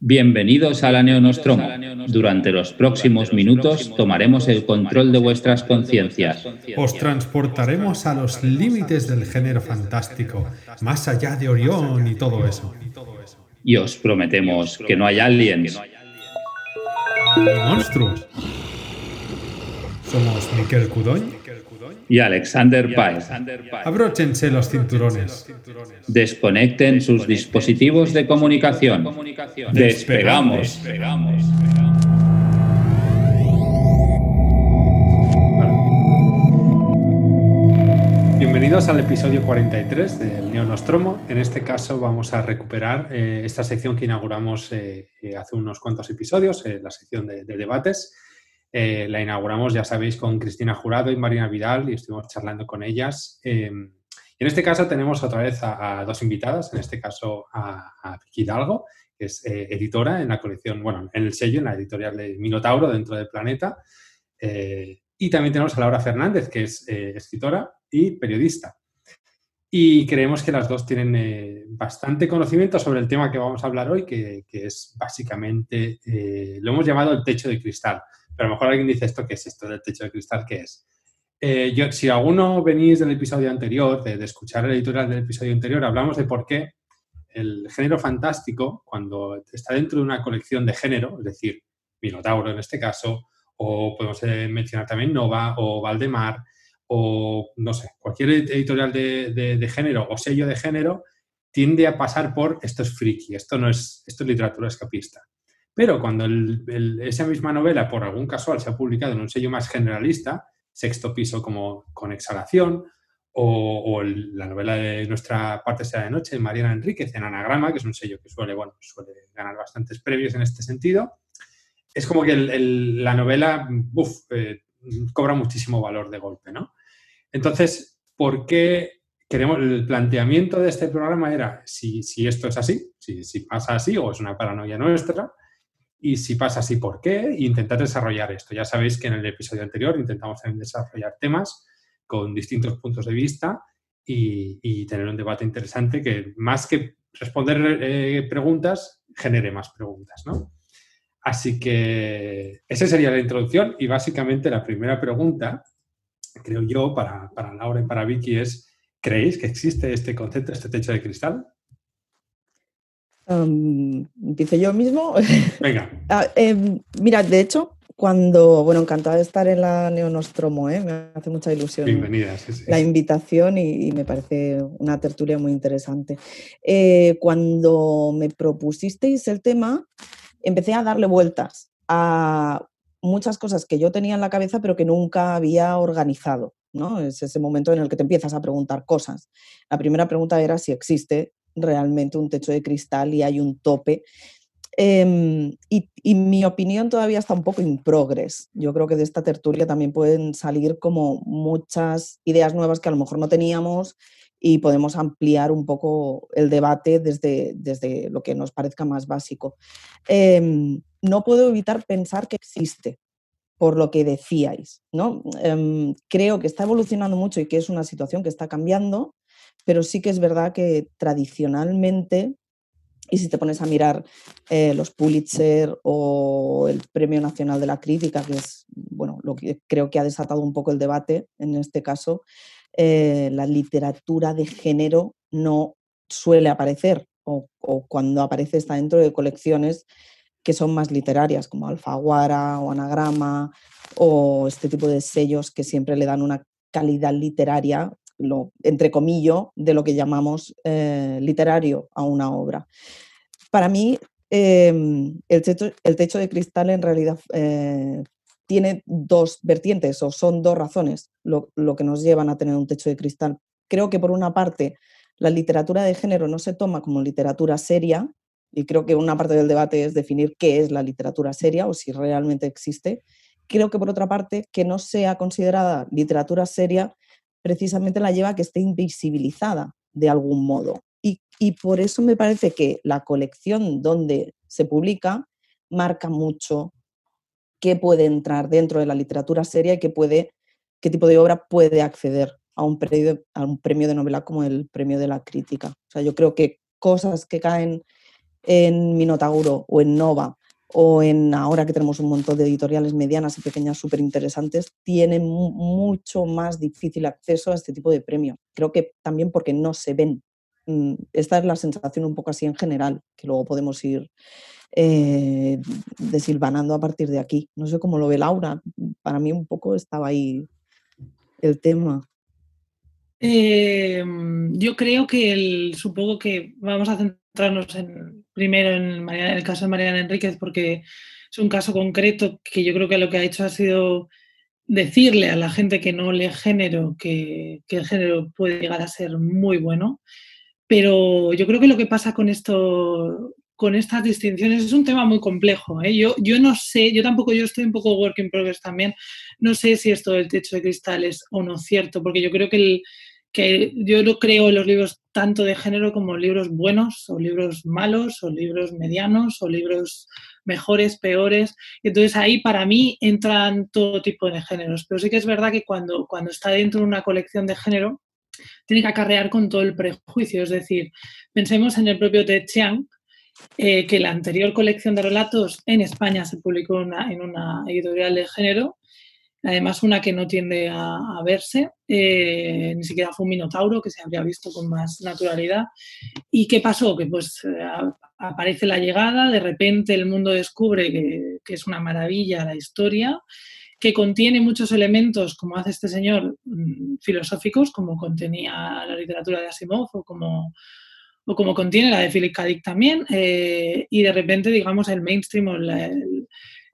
Bienvenidos a la Neonostromo. Durante los próximos minutos tomaremos el control de vuestras conciencias. Os transportaremos a los límites del género fantástico, más allá de Orión y todo eso. Y os prometemos que no hay aliens. Ni monstruos. Somos Miquel Cudoñ y Alexander Paez. Abróchense los cinturones. Desconecten sus dispositivos de comunicación. Despegamos. Bienvenidos al episodio 43 del Neonostromo. En este caso vamos a recuperar eh, esta sección que inauguramos eh, eh, hace unos cuantos episodios, la sección de, de debates. Eh, la inauguramos, ya sabéis, con Cristina Jurado y Marina Vidal y estuvimos charlando con ellas. Eh, y en este caso tenemos otra vez a, dos invitadas, en este caso a, a Vicky que es eh, editora en la colección, bueno, en el sello, en la editorial de Minotauro dentro del Planeta. y también tenemos a Laura Fernández, que es escritora y periodista. Y creemos que las dos tienen bastante conocimiento sobre el tema que vamos a hablar hoy, que, que es básicamente, lo hemos llamado el techo de cristal. Pero a lo mejor alguien dice esto, ¿qué es esto del techo de cristal? ¿Qué es? Eh, yo, si alguno venís del episodio anterior, de, escuchar el editorial del episodio anterior, hablamos de por qué el género fantástico, cuando está dentro de una colección de género, es decir, Minotauro en este caso, o podemos eh, mencionar también Nova o Valdemar, o no sé, cualquier editorial de, de, género o sello de género, tiende a pasar por esto es friki, esto no es, esto es literatura escapista. Pero cuando esa misma novela, por algún casual, se ha publicado en un sello más generalista, Sexto Piso como con Exhalación, o, la novela de nuestra parte sea de noche, de Mariana Enríquez, en Anagrama, que es un sello que suele, bueno, suele ganar bastantes premios en este sentido, es como que la novela eh, cobra muchísimo valor de golpe, ¿no? Entonces, ¿por qué queremos, el planteamiento de este programa era si, esto es así, si, si, pasa así o es una paranoia nuestra, y si pasa así, ¿por qué? E intentar desarrollar esto. Ya sabéis que en el episodio anterior intentamos también desarrollar temas con distintos puntos de vista y, tener un debate interesante que más que responder eh, preguntas, genere más preguntas, ¿no? Así que esa sería la introducción y básicamente la primera pregunta, creo yo, para, para Laura y para Vicky es, ¿creéis que existe este concepto, este techo de cristal? Um, Empiezo yo mismo. Venga. Ah, em, mira, de hecho, cuando, bueno, encantada de estar en la Neonostromo, ¿eh? me hace mucha ilusión Bienvenida, la invitación y, me parece una tertulia muy interesante. Eh, cuando me propusisteis el tema, empecé a darle vueltas a muchas cosas que yo tenía en la cabeza pero que nunca había organizado. ¿no? Es ese momento en el que te empiezas a preguntar cosas. La primera pregunta era si existe realmente un techo de cristal y hay un tope. Em, y, mi opinión todavía está un poco in progress. Yo creo que de esta tertulia también pueden salir como muchas ideas nuevas que a lo mejor no teníamos y podemos ampliar un poco el debate desde, desde lo que nos parezca más básico. Em, no puedo evitar pensar que existe, por lo que decíais. ¿no? Em, creo que está evolucionando mucho y que es una situación que está cambiando pero sí que es verdad que tradicionalmente, y si te pones a mirar eh, los Pulitzer o el Premio Nacional de la Crítica, que es bueno, lo que creo que ha desatado un poco el debate en este caso, eh, la literatura de género no suele aparecer o, cuando aparece está dentro de colecciones que son más literarias, como Alfaguara o Anagrama o este tipo de sellos que siempre le dan una calidad literaria lo, entre comillas, de lo que llamamos eh, literario a una obra. Para mí, em, el, techo, de cristal en realidad eh, tiene dos vertientes o son dos razones lo, que nos llevan a tener un techo de cristal. Creo que por una parte la literatura de género no se toma como literatura seria y creo que una parte del debate es definir qué es la literatura seria o si realmente existe. Creo que por otra parte que no sea considerada literatura seria precisamente la lleva a que esté invisibilizada de algún modo. Y, por eso me parece que la colección donde se publica marca mucho qué puede entrar dentro de la literatura seria y qué, puede, qué tipo de obra puede acceder a un, premio, a un premio de novela como el premio de la crítica. O sea, yo creo que cosas que caen en Minotauro o en Nova o en ahora que tenemos un montón de editoriales medianas y pequeñas súper interesantes, tienen mucho más difícil acceso a este tipo de premio. Creo que también porque no se ven. Mm, esta es la sensación un poco así en general, que luego podemos ir eh, desilvanando a partir de aquí. No sé cómo lo ve Laura, para mí un poco estaba ahí el tema. Em, yo creo que el, supongo que vamos a centrarnos en, primero en, el caso de Mariana Enríquez porque es un caso concreto que yo creo que lo que ha hecho ha sido decirle a la gente que no lee género que, que, el género puede llegar a ser muy bueno. Pero yo creo que lo que pasa con esto, con estas distinciones es un tema muy complejo. ¿eh? Yo, yo no sé, yo tampoco, yo estoy un poco work in progress también, no sé si esto del techo de cristal es o no cierto, porque yo creo que, el, que yo lo creo en los libros tanto de género como libros buenos o libros malos o libros medianos o libros mejores, peores. Entonces ahí para mí entran todo tipo de géneros, pero sí que es verdad que cuando, cuando está dentro de una colección de género, tiene que acarrear con todo el prejuicio. Es decir, pensemos en el propio Ted Chiang, eh, que la anterior colección de relatos en España se publicó en una editorial de género, además una que no tiende a, verse, eh, ni siquiera fue un minotauro que se habría visto con más naturalidad. ¿Y qué pasó? Que pues eh, aparece la llegada, de repente el mundo descubre que, que, es una maravilla la historia, que contiene muchos elementos, como hace este señor, mm, filosóficos, como contenía la literatura de Asimov o como o como contiene la de Philip K. Dick también, eh, y de repente, digamos, el mainstream o el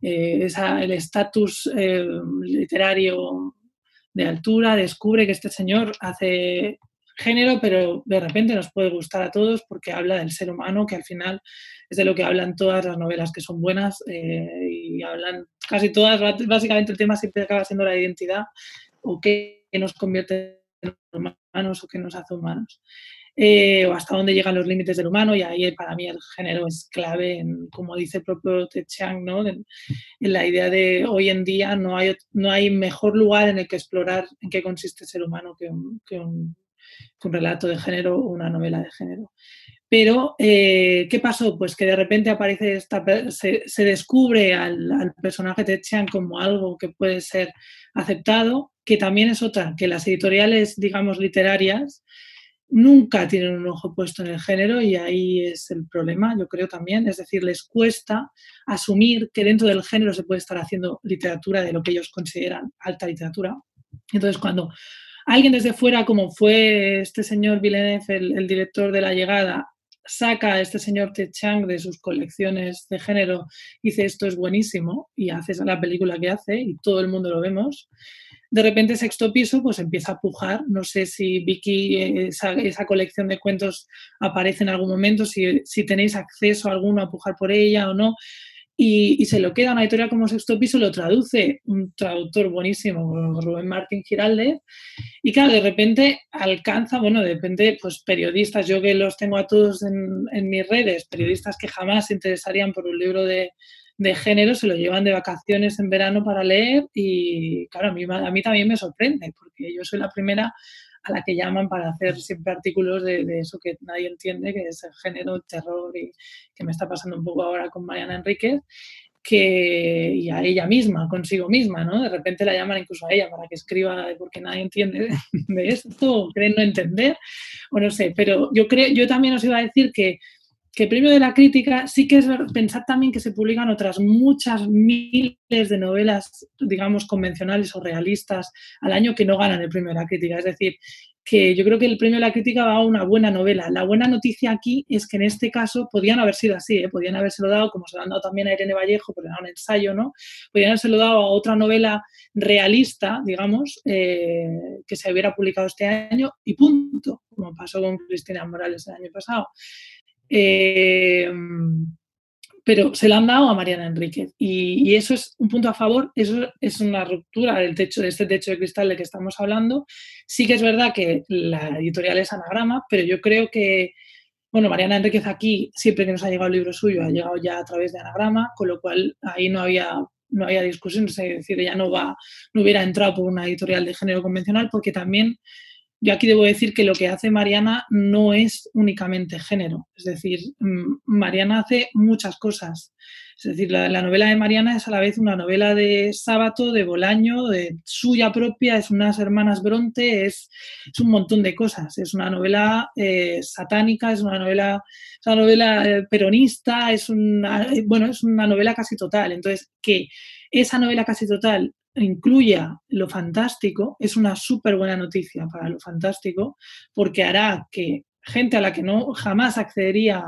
eh, estatus eh, literario de altura descubre que este señor hace género, pero de repente nos puede gustar a todos porque habla del ser humano, que al final es de lo que hablan todas las novelas que son buenas y hablan casi todas, básicamente el tema siempre acaba siendo la identidad o qué nos convierte en humanos o qué nos hace humanos. Eh, o hasta dónde llegan los límites del humano, y ahí para mí el género es clave, en, como dice el propio Te Chang, ¿no? en, la idea de hoy en día no hay, no hay mejor lugar en el que explorar en qué consiste ser humano que un, relato de género o una novela de género. Pero, eh, ¿qué pasó? Pues que de repente aparece esta, se, descubre al, al personaje de Chang como algo que puede ser aceptado, que también es otra, que las editoriales, digamos, literarias, nunca tienen un ojo puesto en el género y ahí es el problema, yo creo también. Es decir, les cuesta asumir que dentro del género se puede estar haciendo literatura de lo que ellos consideran alta literatura. Entonces, cuando alguien desde fuera, como fue este señor Villeneuve, el, director de La Llegada, saca a este señor Ted Chang de sus colecciones de género, dice esto es buenísimo y hace la película que hace y todo el mundo lo vemos de repente Sexto Piso pues empieza a pujar. No sé si Vicky, eh, esa, colección de cuentos aparece en algún momento, si, tenéis acceso a alguno a pujar por ella o no. Y, se lo queda una editorial como Sexto Piso, lo traduce un traductor buenísimo, Rubén Martín Giralde, y claro, de repente alcanza, bueno, de repente, pues periodistas, yo que los tengo a todos en, en mis redes, periodistas que jamás se interesarían por un libro de, de género se lo llevan de vacaciones en verano para leer y claro, a mí, a mí también me sorprende porque yo soy la primera a la que llaman para hacer siempre artículos de, eso que nadie entiende, que es el género, terror y que me está pasando un poco ahora con Mariana Enríquez, que, y a ella misma, consigo misma, ¿no? De repente la llaman incluso a ella para que escriba porque nadie entiende de esto, o creen no entender, o no sé, pero yo creo, yo también os iba a decir que que el premio de la crítica sí que es pensar también que se publican otras muchas miles de novelas, digamos, convencionales o realistas al año que no ganan el premio de la crítica. Es decir, que yo creo que el premio de la crítica va a una buena novela. La buena noticia aquí es que en este caso podían haber sido así, ¿eh? podían habérselo dado, como se lo han dado también a Irene Vallejo, porque era un ensayo, ¿no? Podían habérselo dado a otra novela realista, digamos, eh, que se hubiera publicado este año y punto, como pasó con Cristina Morales el año pasado. Eh, pero se la han dado a Mariana Enríquez y, eso es un punto a favor, eso es una ruptura del techo, de este techo de cristal de que estamos hablando. Sí que es verdad que la editorial es anagrama, pero yo creo que, bueno, Mariana Enríquez aquí, siempre que nos ha llegado el libro suyo, ha llegado ya a través de anagrama, con lo cual ahí no había no había discusión, es decir, ella no va, no hubiera entrado por una editorial de género convencional, porque también yo aquí debo decir que lo que hace Mariana no es únicamente género, es decir, mm, Mariana hace muchas cosas. Es decir, la, novela de Mariana es a la vez una novela de Sábato, de Bolaño, de suya propia, es unas hermanas Bronte, es, un montón de cosas. Es una novela eh, satánica, es una novela, una novela eh, peronista, es una, eh, bueno, es una novela casi total. Entonces, que esa novela casi total incluya lo fantástico es una súper buena noticia para lo fantástico porque hará que gente a la que no jamás accedería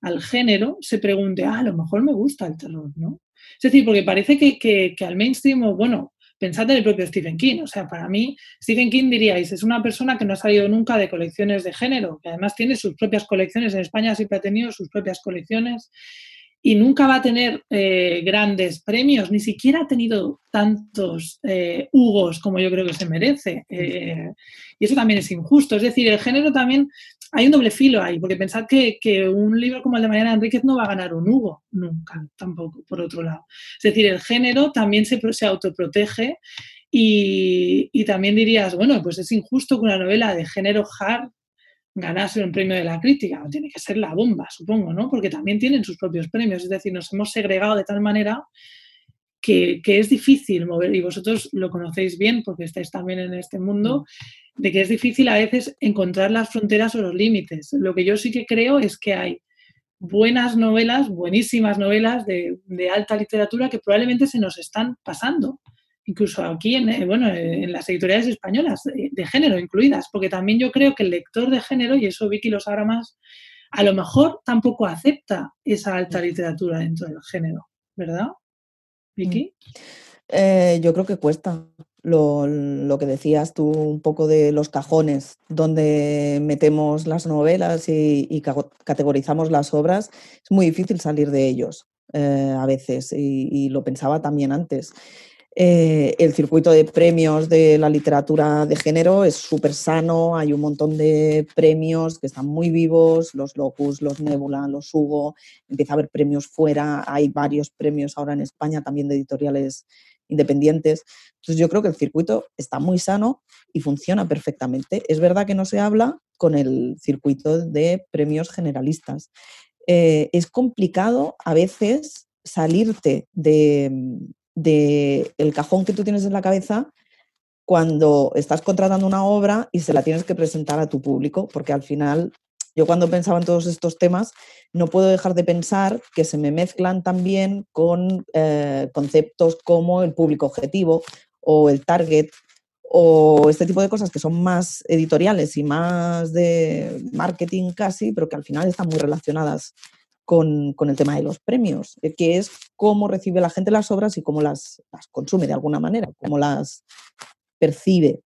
al género se pregunte, ah, a lo mejor me gusta el terror, ¿no? Es decir, porque parece que, que, al mainstream, bueno, pensad en el propio Stephen King, o sea, para mí, Stephen King diríais, es una persona que no ha salido nunca de colecciones de género, que además tiene sus propias colecciones, en España siempre ha tenido sus propias colecciones, y nunca va a tener eh, grandes premios, ni siquiera ha tenido tantos eh, Hugos como yo creo que se merece. Eh, y eso también es injusto. Es decir, el género también, hay un doble filo ahí, porque pensad que, un libro como el de Mariana Enríquez no va a ganar un Hugo, nunca, tampoco, por otro lado. Es decir, el género también se, se autoprotege y, y, también dirías, bueno, pues es injusto que una novela de género hard ganarse un premio de la crítica, tiene que ser la bomba, supongo, ¿no? Porque también tienen sus propios premios, es decir, nos hemos segregado de tal manera que, es difícil mover, y vosotros lo conocéis bien porque estáis también en este mundo, de que es difícil a veces encontrar las fronteras o los límites. Lo que yo sí que creo es que hay buenas novelas, buenísimas novelas de, de alta literatura que probablemente se nos están pasando incluso aquí en, eh, bueno, en las editoriales españolas, de, género incluidas, porque también yo creo que el lector de género, y eso Vicky lo sabrá más, a lo mejor tampoco acepta esa alta literatura dentro del género, ¿verdad? Vicky. Mm. Eh, yo creo que cuesta. Lo, lo, que decías tú un poco de los cajones donde metemos las novelas y, categorizamos las obras, es muy difícil salir de ellos eh, a veces y, lo pensaba también antes. Eh, el circuito de premios de la literatura de género es súper sano, hay un montón de premios que están muy vivos, los Locus, los Nebula, los Hugo, empieza a haber premios fuera, hay varios premios ahora en España también de editoriales independientes. Entonces yo creo que el circuito está muy sano y funciona perfectamente. Es verdad que no se habla con el circuito de premios generalistas. Eh, es complicado a veces salirte de, del el cajón que tú tienes en la cabeza cuando estás contratando una obra y se la tienes que presentar a tu público, porque al final yo cuando pensaba en todos estos temas no puedo dejar de pensar que se me mezclan también con eh, conceptos como el público objetivo o el target o este tipo de cosas que son más editoriales y más de marketing casi, pero que al final están muy relacionadas con, el tema de los premios, eh, que es cómo recibe la gente las obras y cómo las, consume de alguna manera, cómo las percibe.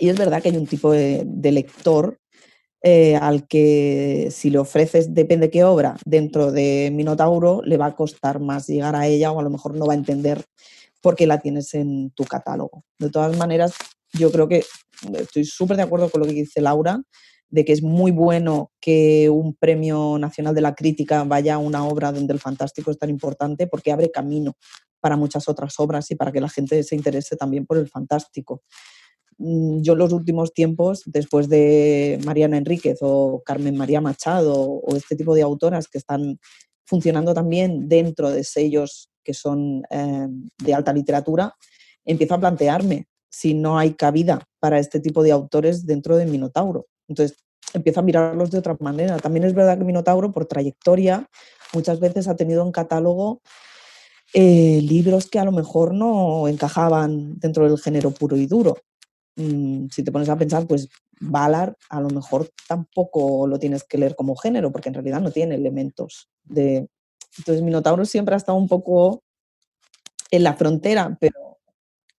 Y es verdad que hay un tipo de, lector eh, al que si le ofreces depende qué obra dentro de Minotauro, le va a costar más llegar a ella o a lo mejor no va a entender por qué la tienes en tu catálogo. De todas maneras, yo creo que estoy súper de acuerdo con lo que dice Laura, de que es muy bueno que un premio nacional de la crítica vaya a una obra donde el fantástico es tan importante porque abre camino para muchas otras obras y para que la gente se interese también por el fantástico. Mm, yo en los últimos tiempos, después de Mariana Enríquez o Carmen María Machado o este tipo de autoras que están funcionando también dentro de sellos que son eh, de alta literatura, empiezo a plantearme si no hay cabida para este tipo de autores dentro de Minotauro. Entonces, empiezo a mirarlos de otra manera. También es verdad que Minotauro, por trayectoria, muchas veces ha tenido en catálogo eh, libros que a lo mejor no encajaban dentro del género puro y duro. Mm, si te pones a pensar, pues Valar a lo mejor tampoco lo tienes que leer como género, porque en realidad no tiene elementos de... Entonces Minotauro siempre ha estado un poco en la frontera, pero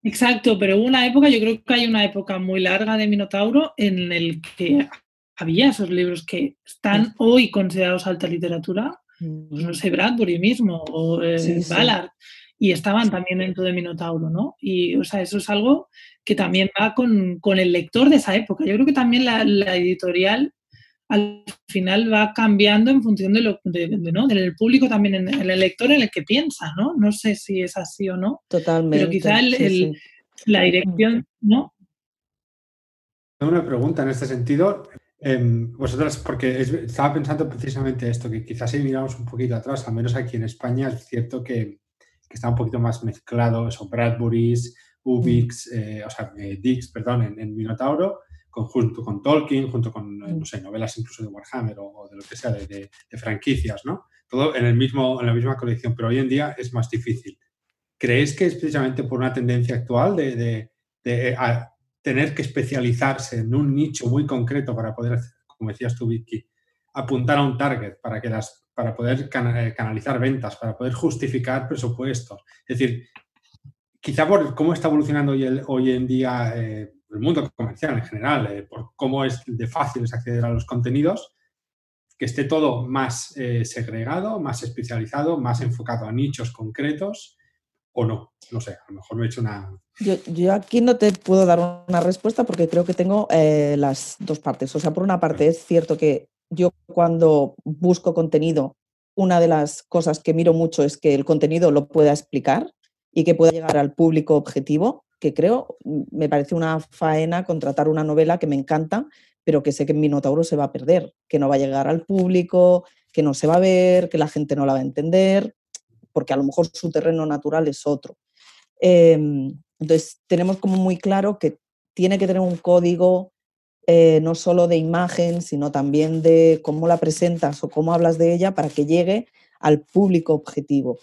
Exacto, pero hubo una época, yo creo que hay una época muy larga de Minotauro en el que había esos libros que están hoy considerados alta literatura, pues no sé, Bradbury mismo o eh, Ballard, y estaban también dentro de Minotauro, ¿no? Y, o sea, eso es algo que también va con, el lector de esa época. Yo creo que también la, editorial al final va cambiando en función de lo de, ¿no? del público también, en, el lector en el que piensa, ¿no? No sé si es así o no. Totalmente. Pero quizá la dirección, ¿no? Tengo una pregunta en este sentido. Em, vosotras, porque estaba pensando precisamente esto, que quizás si miramos un poquito atrás, al menos aquí en España, es cierto que, está un poquito más mezclado eso, Bradbury's, Ubix, eh, o sea, eh, Dix, perdón, en, Minotauro, junto con Tolkien, junto con, no sé, novelas incluso de Warhammer o, de lo que sea, de, franquicias, ¿no? Todo en, el mismo, en la misma colección, pero hoy en día es más difícil. ¿Creéis que es precisamente por una tendencia actual de, de tener que especializarse en un nicho muy concreto para poder, como decías tú, Vicky, apuntar a un target para, que las, para poder eh, canalizar ventas, para poder justificar presupuestos. Es decir, quizá por cómo está evolucionando hoy, hoy en día eh, el mundo comercial en general, eh, por cómo es de fácil es acceder a los contenidos, que esté todo más segregado, más especializado, más enfocado a nichos concretos o no. No sé, a lo mejor me he hecho una... Yo, aquí no te puedo dar una respuesta porque creo que tengo eh, las dos partes. O sea, por una parte es cierto que yo cuando busco contenido, una de las cosas que miro mucho es que el contenido lo pueda explicar y que pueda llegar al público objetivo, que creo, me parece una faena contratar una novela que me encanta, pero que sé que en Minotauro se va a perder, que no va a llegar al público, que no se va a ver, que la gente no la va a entender porque a lo mejor su terreno natural es otro. Em, entonces, tenemos como muy claro que tiene que tener un código eh, no solo de imagen, sino también de cómo la presentas o cómo hablas de ella para que llegue al público objetivo.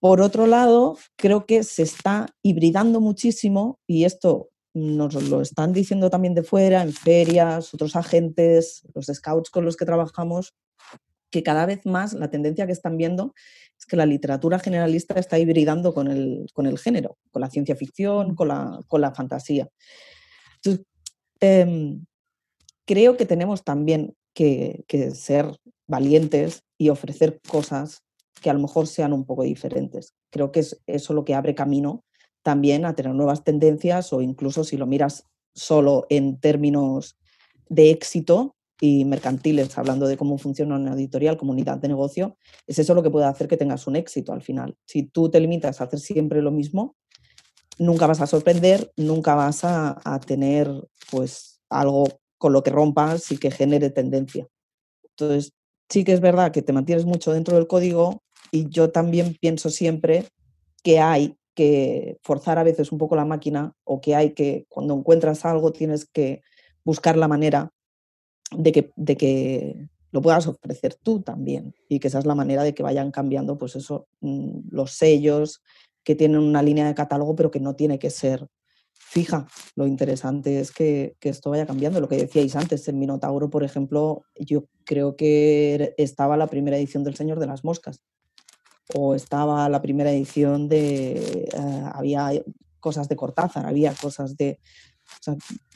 Por otro lado, creo que se está hibridando muchísimo y esto nos lo están diciendo también de fuera, en ferias, otros agentes, los scouts con los que trabajamos, que cada vez más la tendencia que están viendo es que la literatura generalista está hibridando con el, con el género, con la ciencia ficción, con la, con la fantasía. Entonces, em, creo que tenemos también que, que, ser valientes y ofrecer cosas que a lo mejor sean un poco diferentes. Creo que es eso lo que abre camino también a tener nuevas tendencias o incluso si lo miras solo en términos de éxito, y mercantiles, hablando de cómo funciona una editorial, comunidad de negocio, es eso lo que puede hacer que tengas un éxito al final. Si tú te limitas a hacer siempre lo mismo, nunca vas a sorprender, nunca vas a, tener pues algo con lo que rompas y que genere tendencia. Entonces, sí que es verdad que te mantienes mucho dentro del código y yo también pienso siempre que hay que forzar a veces un poco la máquina o que hay que, cuando encuentras algo, tienes que buscar la manera de que, de que lo puedas ofrecer tú también y que esa es la manera de que vayan cambiando pues eso, mm, los sellos que tienen una línea de catálogo pero que no tiene que ser fija. Lo interesante es que, que, esto vaya cambiando. Lo que decíais antes, en Minotauro, por ejemplo, yo creo que estaba la primera edición del Señor de las Moscas o estaba la primera edición de... Eh, había cosas de Cortázar, había cosas de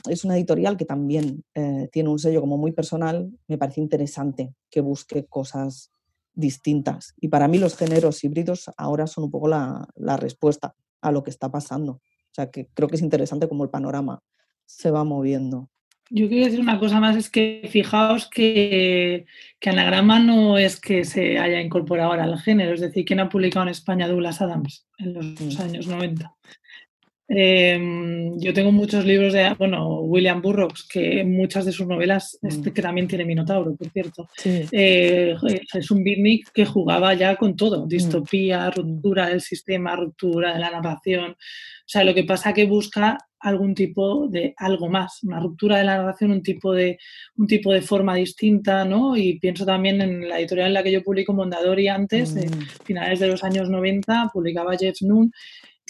es una editorial que también eh, tiene un sello como muy personal. Me parece interesante que busque cosas distintas. Y para mí los géneros híbridos ahora son un poco la, respuesta a lo que está pasando. O sea, que creo que es interesante cómo el panorama se va moviendo. Yo quiero decir una cosa más, es que fijaos que, que, Anagrama no es que se haya incorporado ahora al género, es decir, ¿quién ha publicado en España Douglas Adams en los mm. años 90? Em, yo tengo muchos libros de, bueno, William Burroughs, que muchas de sus novelas, este, mm. que también tiene Minotauro, por cierto, eh, es un beatnik que jugaba ya con todo, mm. distopía, ruptura del sistema, ruptura de la narración. O sea, lo que pasa que busca algún tipo de algo más, una ruptura de la narración, un tipo de, un tipo de forma distinta, ¿no? Y pienso también en la editorial en la que yo publico Mondadori antes, de finales de los años 90, publicaba Jeff Noon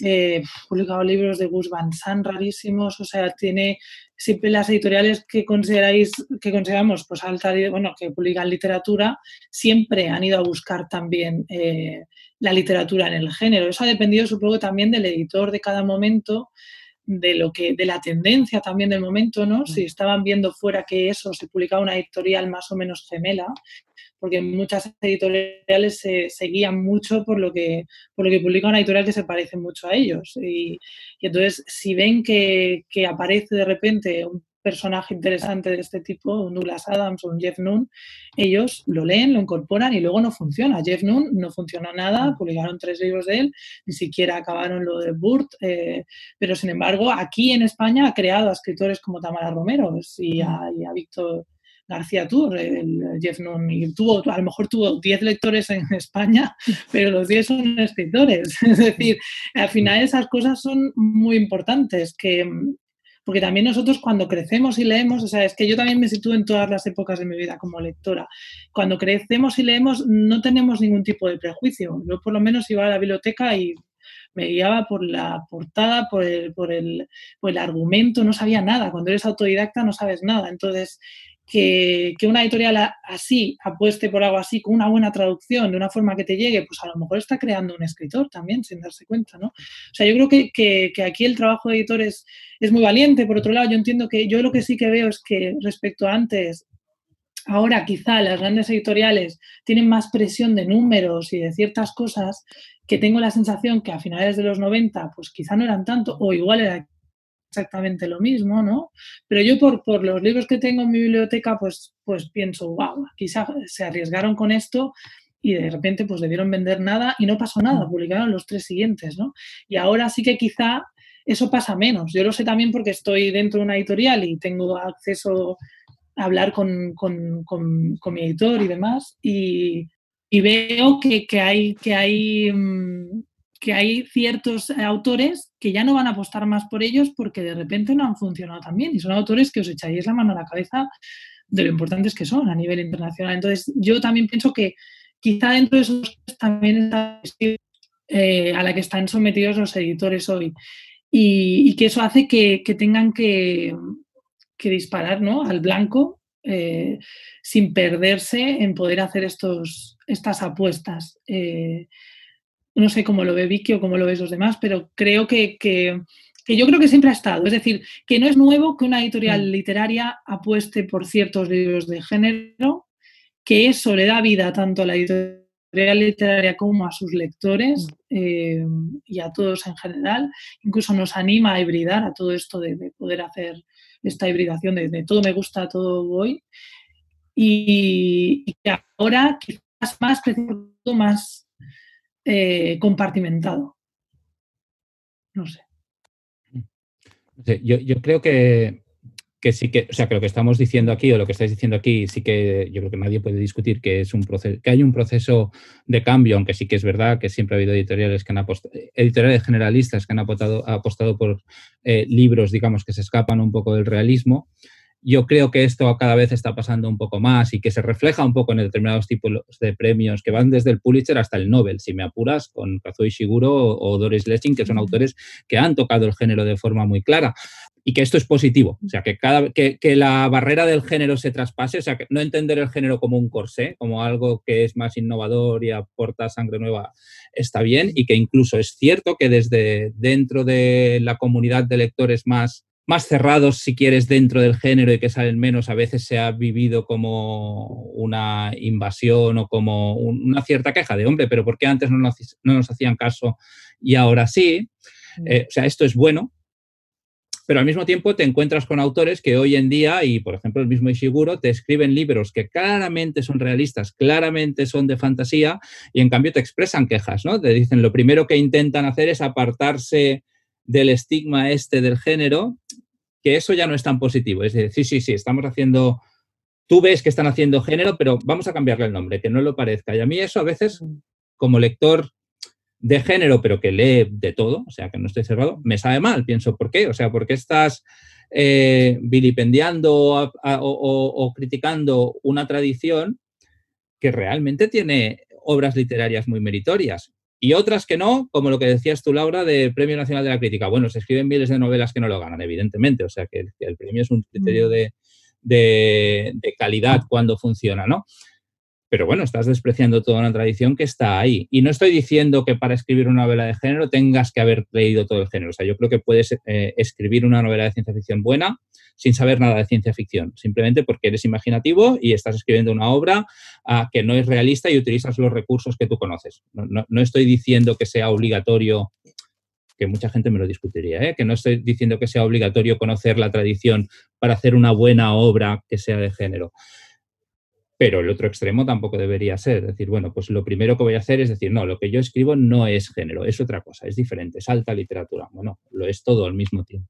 eh, publicado libros de Gus Van Sant rarísimos, o sea, tiene siempre las editoriales que consideráis, que consideramos pues alta, bueno, que publican literatura, siempre han ido a buscar también eh, la literatura en el género. Eso ha dependido, supongo, también del editor de cada momento, de lo que, de la tendencia también del momento, ¿no? Si estaban viendo fuera que eso se publicaba una editorial más o menos gemela, porque muchas editoriales se, guían mucho por lo que por lo que publica una editorial que se parece mucho a ellos. Y, entonces, si ven que, aparece de repente un personaje interesante de este tipo, un Douglas Adams o un Jeff Noon, ellos lo leen, lo incorporan y luego no funciona. Jeff Noon no funcionó nada, mm. publicaron tres libros de él, ni siquiera acabaron lo de Burt, eh, pero sin embargo aquí en España ha creado a escritores como Tamara Romero y a, y a Víctor García Tour, el Jeff Noon, y tuvo, a lo mejor tuvo 10 lectores en España, pero los 10 son escritores. Es decir, al final esas cosas son muy importantes, que, porque también nosotros cuando crecemos y leemos, o sea, es que yo también me sitúo en todas las épocas de mi vida como lectora, cuando crecemos y leemos no tenemos ningún tipo de prejuicio. Yo por lo menos iba a la biblioteca y me guiaba por la portada, por el, por el, por el argumento, no sabía nada. Cuando eres autodidacta no sabes nada. Entonces, que, una editorial así apueste por algo así, con una buena traducción, de una forma que te llegue, pues a lo mejor está creando un escritor también, sin darse cuenta, ¿no? O sea, yo creo que, aquí el trabajo de editor es, muy valiente. Por otro lado, yo entiendo que yo lo que sí que veo es que respecto a antes, ahora quizá las grandes editoriales tienen más presión de números y de ciertas cosas que tengo la sensación que a finales de los 90 pues quizá no eran tanto o igual era exactamente lo mismo, ¿no? Pero yo por, por los libros que tengo en mi biblioteca, pues, pues pienso, wow, quizá se arriesgaron con esto y de repente pues debieron vender nada y no pasó nada, publicaron los tres siguientes, ¿no? Y ahora sí que quizá eso pasa menos. Yo lo sé también porque estoy dentro de una editorial y tengo acceso a hablar con, con, con, mi editor y demás y, y veo que, que, hay, que hay mm, que hay ciertos autores que ya no van a apostar más por ellos porque de repente no han funcionado tan bien y son autores que os echáis la mano a la cabeza de lo importantes que son a nivel internacional. Entonces, yo también pienso que quizá dentro de esos también está eh, a la que están sometidos los editores hoy y, que eso hace que, tengan que, disparar ¿no? al blanco eh, sin perderse en poder hacer estos, estas apuestas. Eh, no sé cómo lo ve Vicky o cómo lo ves los demás, pero creo que, yo creo que siempre ha estado. Es decir, que no es nuevo que una editorial mm. literaria apueste por ciertos libros de género, que eso le da vida tanto a la editorial literaria como a sus lectores mm. eh, y a todos en general. Incluso nos anima a hibridar a todo esto de, poder hacer esta hibridación de, todo me gusta, todo voy. Y, y que ahora quizás más, más eh, compartimentado. No sé. Yo, creo que, sí que, o sea, que lo que estamos diciendo aquí o lo que estáis diciendo aquí, sí que yo creo que nadie puede discutir que es un proceso, que hay un proceso de cambio, aunque sí que es verdad que siempre ha habido editoriales que han apostado, editoriales generalistas que han apostado, apostado por eh, libros, digamos, que se escapan un poco del realismo. Yo creo que esto cada vez está pasando un poco más y que se refleja un poco en determinados tipos de premios que van desde el Pulitzer hasta el Nobel, si me apuras, con Kazuo Ishiguro o Doris Lessing, que son autores que han tocado el género de forma muy clara. Y que esto es positivo, o sea, que, cada, que, que, la barrera del género se traspase, o sea, que no entender el género como un corsé, como algo que es más innovador y aporta sangre nueva, está bien, y que incluso es cierto que desde dentro de la comunidad de lectores más más cerrados, si quieres, dentro del género y que salen menos, a veces se ha vivido como una invasión o como una cierta queja de, hombre, pero ¿por qué antes no nos, hacían caso y ahora sí? Mm. Eh, o sea, esto es bueno, pero al mismo tiempo te encuentras con autores que hoy en día, y por ejemplo el mismo Ishiguro, te escriben libros que claramente son realistas, claramente son de fantasía, y en cambio te expresan quejas, ¿no? Te dicen, lo primero que intentan hacer es apartarse del estigma este del género, que eso ya no es tan positivo. Es decir, sí, sí, sí, estamos haciendo, tú ves que están haciendo género, pero vamos a cambiarle el nombre, que no lo parezca. Y a mí eso a veces, como lector de género, pero que lee de todo, o sea, que no estoy cerrado, me sabe mal. Pienso, ¿por qué? O sea, ¿por qué estás eh, vilipendiando o criticando una tradición que realmente tiene obras literarias muy meritorias? Y otras que no, como lo que decías tú, Laura, de Premio Nacional de la Crítica. Bueno, se escriben miles de novelas que no lo ganan, evidentemente, o sea que el, premio es un criterio mm. de, calidad cuando funciona, ¿no? Pero bueno, estás despreciando toda una tradición que está ahí. Y no estoy diciendo que para escribir una novela de género tengas que haber leído todo el género. O sea, yo creo que puedes eh, escribir una novela de ciencia ficción buena sin saber nada de ciencia ficción, simplemente porque eres imaginativo y estás escribiendo una obra ah, que no es realista y utilizas los recursos que tú conoces. No, estoy diciendo que sea obligatorio que mucha gente me lo discutiría, ¿eh? que no estoy diciendo que sea obligatorio conocer la tradición para hacer una buena obra que sea de género. Pero el otro extremo tampoco debería ser. Es decir, bueno, pues lo primero que voy a hacer es decir, no, lo que yo escribo no es género, es otra cosa, es diferente, es alta literatura. Bueno, lo es todo al mismo tiempo.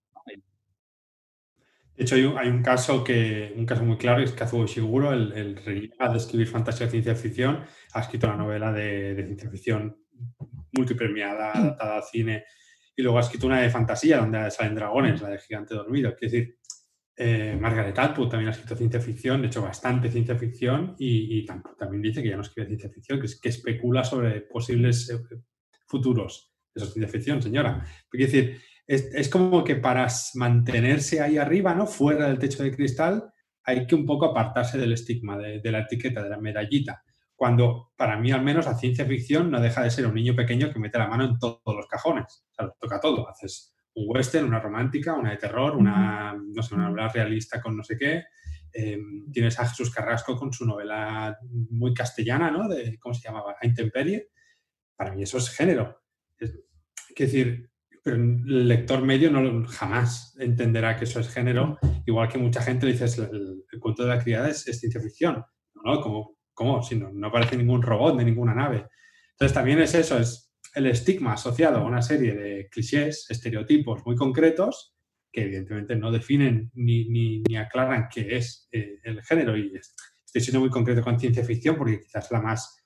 De hecho, hay un, caso que un caso muy claro, es Kazuo Ishiguro, el, el de escribir fantasía y ciencia ficción, ha escrito una novela de, ciencia ficción multipremiada, mm. adaptada al cine, y luego ha escrito una de fantasía donde salen dragones, la de Gigante Dormido. Es decir, eh, Margaret Atwood también ha escrito ciencia ficción, de hecho bastante ciencia ficción, y, también dice que ya no escribe ciencia ficción, que, que especula sobre posibles eh, futuros. Eso es ciencia ficción, señora. Es decir, es, como que para mantenerse ahí arriba, ¿no? Fuera del techo de cristal, hay que un poco apartarse del estigma, de, la etiqueta, de la medallita. Cuando, para mí al menos, la ciencia ficción no deja de ser un niño pequeño que mete la mano en todos los cajones. O sea, toca todo. Haces un western, una romántica, una de terror, una, no sé, una novela realista con no sé qué. Em, tienes a Jesús Carrasco con su novela muy castellana, ¿no? De, ¿Cómo se llamaba? A Intemperie. Para mí eso es género. Es, decir, pero el lector medio no jamás entenderá que eso es género, igual que mucha gente dice el, el cuento de la criada es, ciencia ficción. No, ¿cómo? ¿Cómo? Si no, no aparece ningún robot de ninguna nave. Entonces también es eso, es el estigma asociado a una serie de clichés, estereotipos muy concretos que evidentemente no definen ni, ni, aclaran qué es eh, el género. Y estoy siendo muy concreto con ciencia ficción porque quizás la más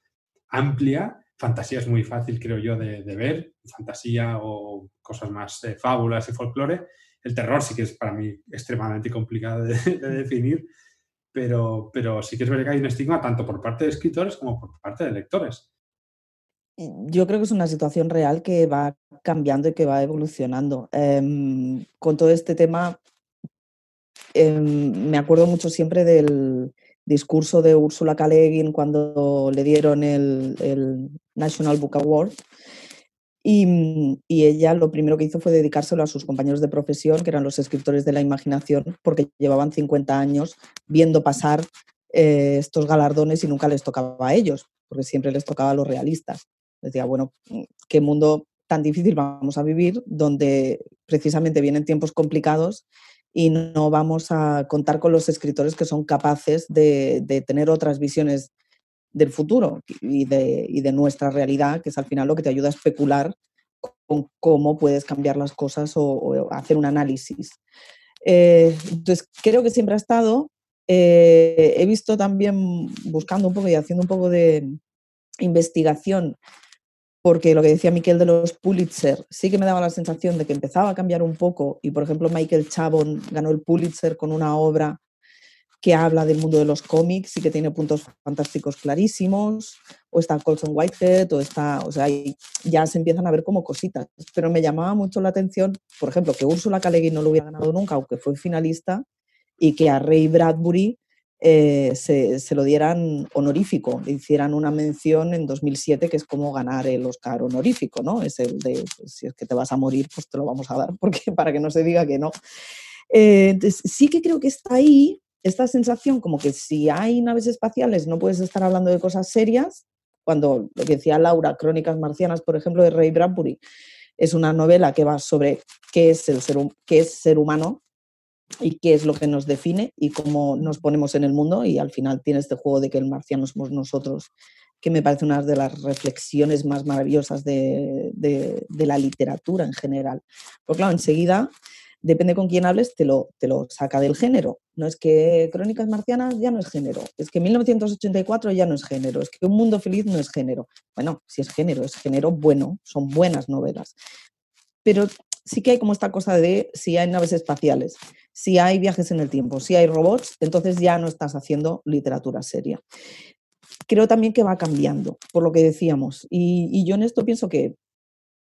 amplia fantasía es muy fácil, creo yo, de, ver, fantasía o cosas más de fábulas y folclore. El terror sí que es para mí extremadamente complicado de, definir, pero, pero sí que es verdad que hay un estigma tanto por parte de escritores como por parte de lectores. Yo creo que es una situación real que va cambiando y que va evolucionando. Em, con todo este tema, em, me acuerdo mucho siempre del, discurso de Ursula K. Cuando le dieron el, National Book Award. Y, ella lo primero que hizo fue dedicárselo a sus compañeros de profesión, que eran los escritores de la imaginación, porque llevaban 50 años viendo pasar eh, estos galardones y nunca les tocaba a ellos, porque siempre les tocaba a los realistas. Decía, bueno, qué mundo tan difícil vamos a vivir, donde precisamente vienen tiempos complicados y no vamos a contar con los escritores que son capaces de, tener otras visiones del futuro y de, nuestra realidad, que es al final lo que te ayuda a especular con cómo puedes cambiar las cosas o, hacer un análisis. Eh, entonces, creo que siempre ha estado. Eh, he visto también, buscando un poco y haciendo un poco de investigación, porque lo que decía Miquel de los Pulitzer, sí que me daba la sensación de que empezaba a cambiar un poco y, por ejemplo, Michael Chabon ganó el Pulitzer con una obra que habla del mundo de los cómics y que tiene puntos fantásticos clarísimos, o está Colson Whitehead, o está, o sea, ya se empiezan a ver como cositas. Pero me llamaba mucho la atención, por ejemplo, que Úrsula K. no lo hubiera ganado nunca, aunque fue finalista, y que a Ray Bradbury eh, se, lo dieran honorífico, le hicieran una mención en 2007, que es como ganar el Oscar honorífico, ¿no? Es el de, pues, si es que te vas a morir, pues te lo vamos a dar, porque para que no se diga que no. Eh, sí que creo que está ahí esta sensación como que si hay naves espaciales no puedes estar hablando de cosas serias, cuando lo decía Laura, Crónicas Marcianas, por ejemplo, de Ray Bradbury, es una novela que va sobre qué es el qué es ser humano, y qué es lo que nos define y cómo nos ponemos en el mundo y al final tiene este juego de que el marciano somos nosotros, que me parece una de las reflexiones más maravillosas de, la literatura en general. Porque claro, enseguida, depende con quién hables, te lo, te lo saca del género. No es que Crónicas Marcianas ya no es género, es que 1984 ya no es género, es que Un Mundo Feliz no es género. Bueno, si es género, es género bueno, son buenas novelas. Pero sí que hay como esta cosa de si hay naves espaciales, si hay viajes en el tiempo, si hay robots, entonces ya no estás haciendo literatura seria. Creo también que va cambiando, por lo que decíamos. Y, yo en esto pienso que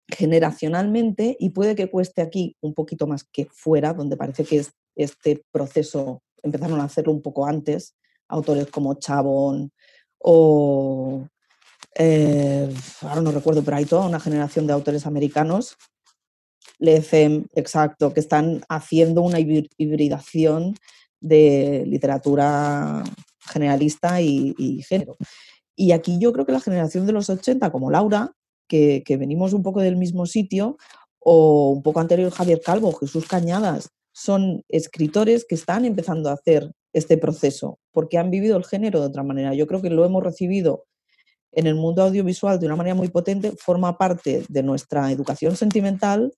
generacionalmente, y puede que cueste aquí un poquito más que fuera, donde parece que este proceso empezaron a hacerlo un poco antes, autores como Chabón o eh, ahora no recuerdo, pero hay toda una generación de autores americanos Lecem, exacto, que están haciendo una hibridación de literatura generalista y, género. Y aquí yo creo que la generación de los 80, como Laura, que, venimos un poco del mismo sitio, o un poco anterior Javier Calvo, Jesús Cañadas, son escritores que están empezando a hacer este proceso porque han vivido el género de otra manera. Yo creo que lo hemos recibido en el mundo audiovisual de una manera muy potente, forma parte de nuestra educación sentimental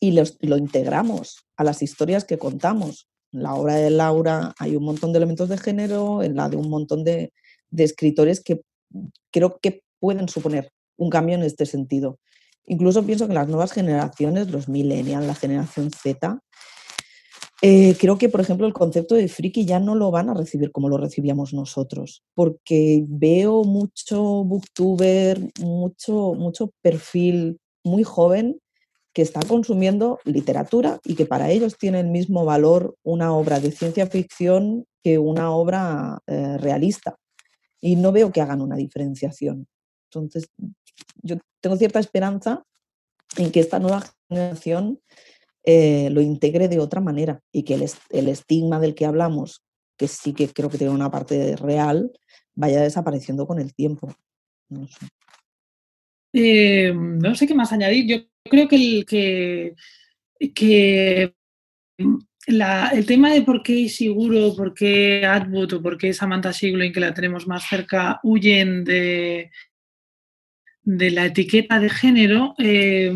y lo integramos a las historias que contamos. En la obra de Laura hay un montón de elementos de género, en la de un montón de, de escritores que creo que pueden suponer un cambio en este sentido. Incluso pienso que las nuevas generaciones, los millennials, la generación Z, eh, creo que, por ejemplo, el concepto de friki ya no lo van a recibir como lo recibíamos nosotros, porque veo mucho booktuber, mucho, mucho perfil muy joven que está consumiendo literatura y que para ellos tiene el mismo valor una obra de ciencia ficción que una obra eh, realista. Y no veo que hagan una diferenciación. Entonces, yo tengo cierta esperanza en que esta nueva generación eh, lo integre de otra manera y que el, estigma del que hablamos, que sí que creo que tiene una parte real, vaya desapareciendo con el tiempo. No sé, eh, no sé qué más añadir. Yo creo que el, que, que el tema de por qué Siguro, por qué Atwood o por qué Samantha Siglo, que la tenemos más cerca, huyen de, de la etiqueta de género, eh,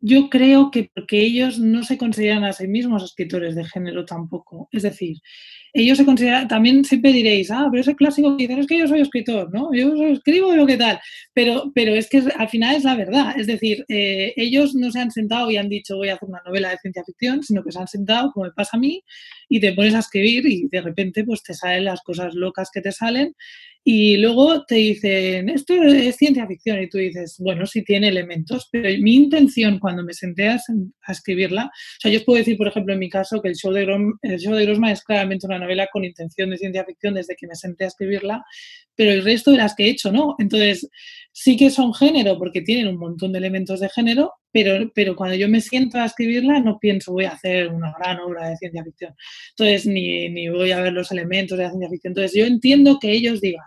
yo creo que porque ellos no se consideran a sí mismos escritores de género tampoco. Es decir, ellos se consideran, también siempre diréis, ah, pero ese clásico que dicen, es que yo soy escritor, ¿no? Yo escribo lo que tal. Pero, pero es que al final es la verdad. Es decir, eh, ellos no se han sentado y han dicho, voy a hacer una novela de ciencia ficción, sino que se han sentado, como me pasa a mí, y te pones a escribir y de repente pues te salen las cosas locas que te salen y luego te dicen, esto es ciencia ficción, y tú dices, bueno, sí tiene elementos, pero mi intención cuando me senté a, escribirla, o sea, yo os puedo decir, por ejemplo, en mi caso, que el show, de el show de Grosma es claramente una novela con intención de ciencia ficción desde que me senté a escribirla, pero el resto de las que he hecho no. Entonces, sí que son género porque tienen un montón de elementos de género, pero, pero cuando yo me siento a escribirla no pienso voy a hacer una gran obra de ciencia ficción. Entonces, ni, ni voy a ver los elementos de la ciencia ficción. Entonces, yo entiendo que ellos digan,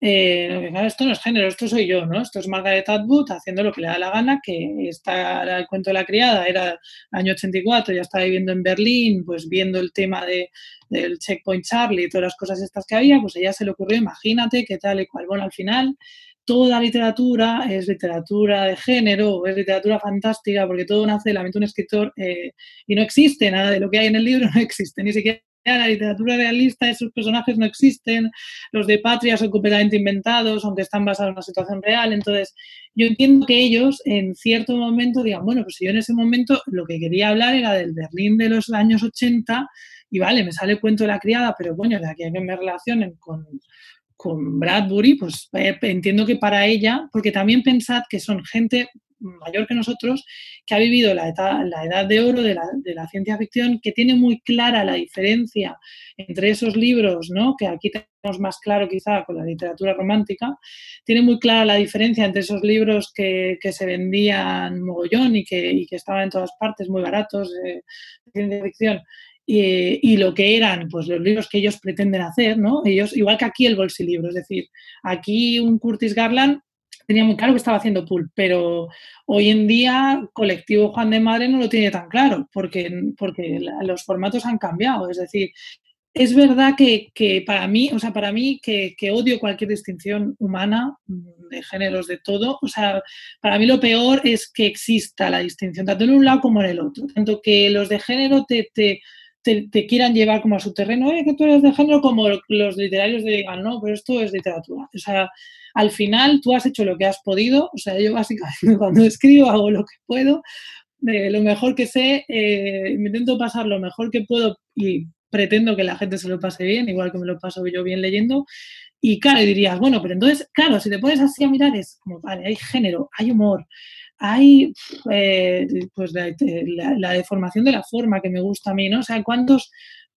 eh, esto no es género, esto soy yo, ¿no? Esto es Margaret Atwood haciendo lo que le da la gana, que está el cuento de la criada, era año 84, ya estaba viviendo en Berlín, pues viendo el tema de, del Checkpoint Charlie y todas las cosas estas que había, pues ella se le ocurrió, imagínate qué tal y cual. Bueno, al final toda literatura es literatura de género, es literatura fantástica, porque todo nace de la mente de un escritor eh, y no existe nada de lo que hay en el libro, no existe, ni siquiera la literatura realista, esos personajes no existen, los de Patria son completamente inventados, aunque están basados en una situación real. Entonces, yo entiendo que ellos en cierto momento digan, bueno, pues yo en ese momento lo que quería hablar era del Berlín de los años 80 y vale, me sale el cuento de la criada, pero bueno, de aquí a que me relacionen con, con Bradbury, pues eh, entiendo que para ella, porque también pensad que son gente mayor que nosotros, que ha vivido la edad, la edad de oro de la, ciencia ficción, que tiene muy clara la diferencia entre esos libros, ¿no? que aquí tenemos más claro quizá con la literatura romántica, tiene muy clara la diferencia entre esos libros que, se vendían mogollón y que, y que, estaban en todas partes muy baratos de, ciencia ficción y, y, lo que eran pues los libros que ellos pretenden hacer, ¿no? Ellos, igual que aquí el bolsilibro, es decir, aquí un Curtis Garland tenía muy claro que estaba haciendo pool, pero hoy en día colectivo Juan de Madre no lo tiene tan claro porque, porque los formatos han cambiado. Es decir, es verdad que, que para mí, o sea, para mí que, que, odio cualquier distinción humana de géneros, de todo, o sea, para mí lo peor es que exista la distinción, tanto en un lado como en el otro. Tanto que los de género te, te te, quieran llevar como a su terreno, eh, que tú eres de género, como los literarios digan, no, pero esto es literatura. O sea, al final tú has hecho lo que has podido, o sea, yo básicamente cuando escribo hago lo que puedo, lo mejor que sé, eh, me intento pasar lo mejor que puedo y pretendo que la gente se lo pase bien, igual que me lo paso yo bien leyendo. Y claro, dirías, bueno, pero entonces, claro, si te pones así a mirar, es como, vale, hay género, hay humor, hay eh, pues la, deformación de la forma que me gusta a mí, ¿no? O sea, ¿cuántos,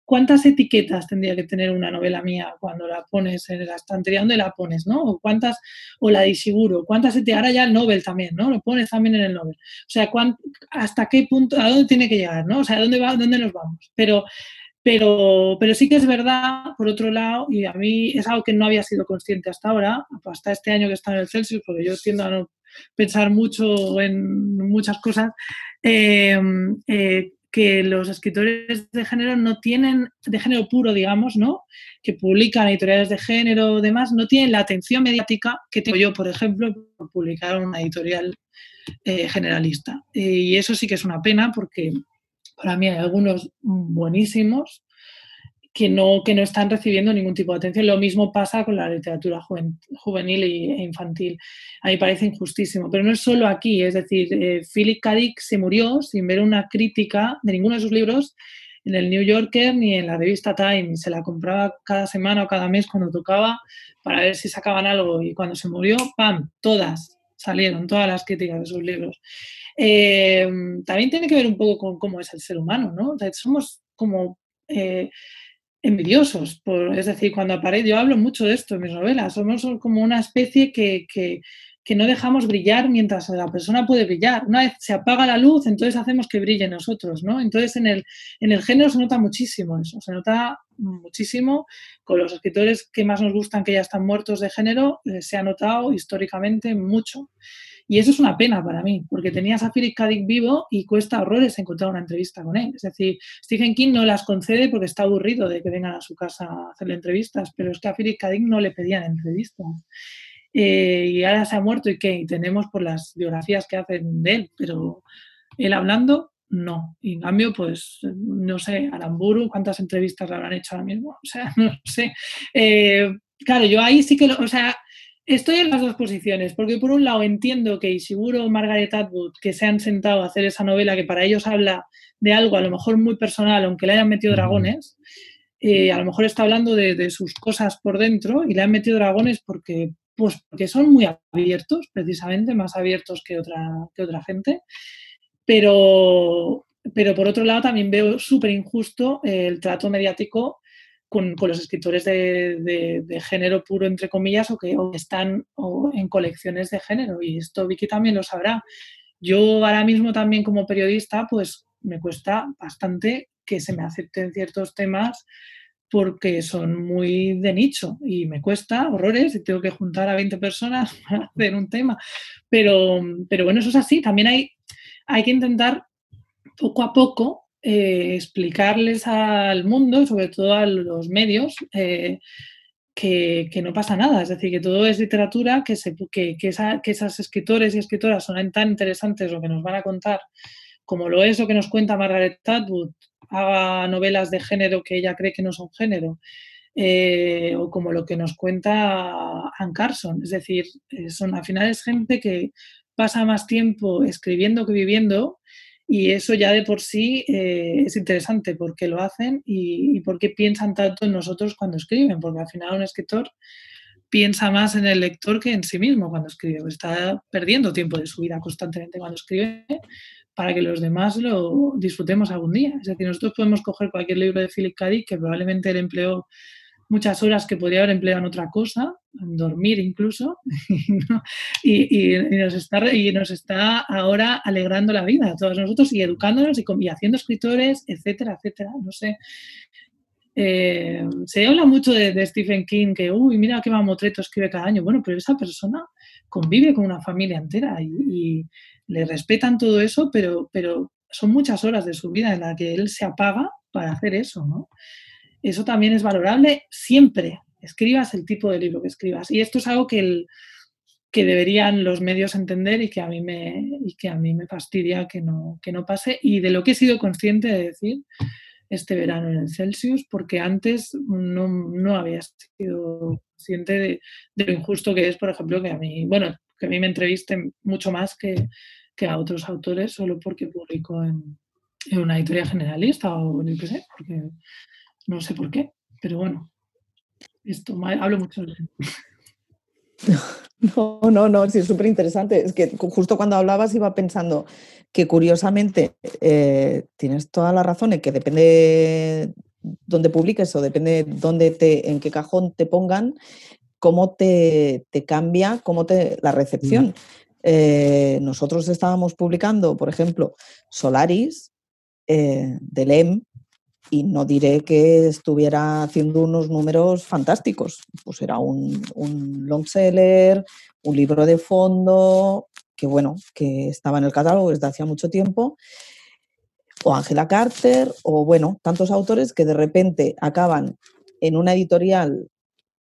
¿cuántas etiquetas tendría que tener una novela mía cuando la pones en la estantería? ¿Dónde la pones, no? O, cuántas, o la de Siguro, ¿cuántas Ahora ya el Nobel también, ¿no? Lo pones también en el Nobel. O sea, ¿hasta qué punto, a dónde tiene que llegar, ¿no? O sea, ¿dónde, va, dónde nos vamos? Pero pero, pero sí que es verdad, por otro lado, y a mí es algo que no había sido consciente hasta ahora, hasta este año que está en el Celsius, porque yo tiendo a no pensar mucho en muchas cosas, em, eh, que los escritores de género no tienen, de género puro, digamos, ¿no? Que publican editoriales de género, demás, no tienen la atención mediática que tengo yo, por ejemplo, por publicar una editorial eh, generalista. y eso sí que es una pena porque para mí hay algunos buenísimos que no, que no están recibiendo ningún tipo de atención. Lo mismo pasa con la literatura juvenil e infantil. A mí parece injustísimo, pero no es solo aquí. Es decir, eh, Philip K. Dick se murió sin ver una crítica de ninguno de sus libros en el New Yorker ni en la revista Time. Se la compraba cada semana o cada mes cuando tocaba para ver si sacaban algo. Y cuando se murió, ¡pam! Todas salieron, todas las críticas de sus libros. Eh, también tiene que ver un poco con cómo es el ser humano, ¿no? somos como eh, envidiosos. Por, es decir, cuando aparece, yo hablo mucho de esto en mis novelas, somos como una especie que, que, que, no dejamos brillar mientras la persona puede brillar. Una vez se apaga la luz, entonces hacemos que brille nosotros, ¿no? Entonces en el, en el género se nota muchísimo eso, se nota muchísimo. Con los escritores que más nos gustan, que ya están muertos de género, eh, se ha notado históricamente mucho. Y eso es una pena para mí, porque tenías a Philip K. Vivo y cuesta horrores encontrar una entrevista con él. Es decir, Stephen King no las concede porque está aburrido de que vengan a su casa a hacerle entrevistas, pero es que a Philip K. Dick no le pedían entrevistas. Eh, y ahora se ha muerto y qué, tenemos por las biografías que hacen de él, pero él hablando, no. Y en cambio, pues, no sé, Aramburu, ¿cuántas entrevistas le habrán hecho ahora mismo? O sea, no sé. Eh, claro, yo ahí sí que, lo, o sea, Estoy en las dos posiciones, porque por un lado entiendo que Ishiguro o Margaret Atwood, que se han sentado a hacer esa novela que para ellos habla de algo a lo mejor muy personal, aunque le hayan metido dragones, eh, a lo mejor está hablando de, sus cosas por dentro y le han metido dragones porque, pues, porque son muy abiertos, precisamente, más abiertos que otra, que otra gente. Pero, pero por otro lado también veo súper injusto el trato mediático con, los escritores de, género puro, entre comillas, o que, están en colecciones de género. Y esto Vicky también lo sabrá. Yo ahora mismo también como periodista, pues me cuesta bastante que se me acepten ciertos temas porque son muy de nicho y me cuesta horrores y tengo que juntar a 20 personas para hacer un tema. Pero, pero bueno, eso es así. También hay, hay que intentar poco a poco eh, explicarles al mundo, sobre todo a los medios, eh, que, no pasa nada. Es decir, que todo es literatura, que, se, que, que, esas escritores y escritoras son tan interesantes lo que nos van a contar, como lo es lo que nos cuenta Margaret Atwood, haga novelas de género que ella cree que no son género. Eh, o como lo que nos cuenta Anne Carson. Es decir, son al final es gente que pasa más tiempo escribiendo que viviendo y eso ya de por sí eh, es interesante porque lo hacen y, porque piensan tanto en nosotros cuando escriben, porque al final un escritor piensa más en el lector que en sí mismo cuando escribe, está perdiendo tiempo de su vida constantemente cuando escribe para que los demás lo disfrutemos algún día. Es decir, nosotros podemos coger cualquier libro de Philip K. Dick que probablemente él empleó muchas horas que podría haber empleado en otra cosa, dormir incluso, y, nos está, y nos está ahora alegrando la vida a todos nosotros y educándonos y, haciendo escritores, etcétera, etcétera. No sé. Eh, se habla mucho de, Stephen King, que, uy, mira qué mamotreto escribe cada año. Bueno, pero esa persona convive con una familia entera y, le respetan todo eso, pero, pero son muchas horas de su vida en las que él se apaga para hacer eso, ¿no? Eso también es valorable siempre, escribas el tipo de libro que escribas. Y esto es algo que, el, que deberían los medios entender y que a mí me, y que a mí me fastidia que no, que no pase. Y de lo que he sido consciente de decir este verano en el Celsius, porque antes no, no había sido consciente de, lo injusto que es, por ejemplo, que a mí, bueno, que a mí me entrevisten mucho más que, que a otros autores solo porque publico en, en una editorial generalista o no sé, porque no sé por qué, pero bueno, esto hablo mucho de No, no, no, sí, es súper interesante. Es que justo cuando hablabas iba pensando que curiosamente eh, tienes toda la razón en que depende dónde publiques o depende dónde te, en qué cajón te pongan, cómo te, cambia cómo te, la recepción. Eh, nosotros estábamos publicando, por ejemplo, Solaris eh, de LEM, y no diré que estuviera haciendo unos números fantásticos, pues era un, un long seller, un libro de fondo, que bueno, que estaba en el catálogo desde hacía mucho tiempo, o Angela Carter, o bueno, tantos autores que de repente acaban en una editorial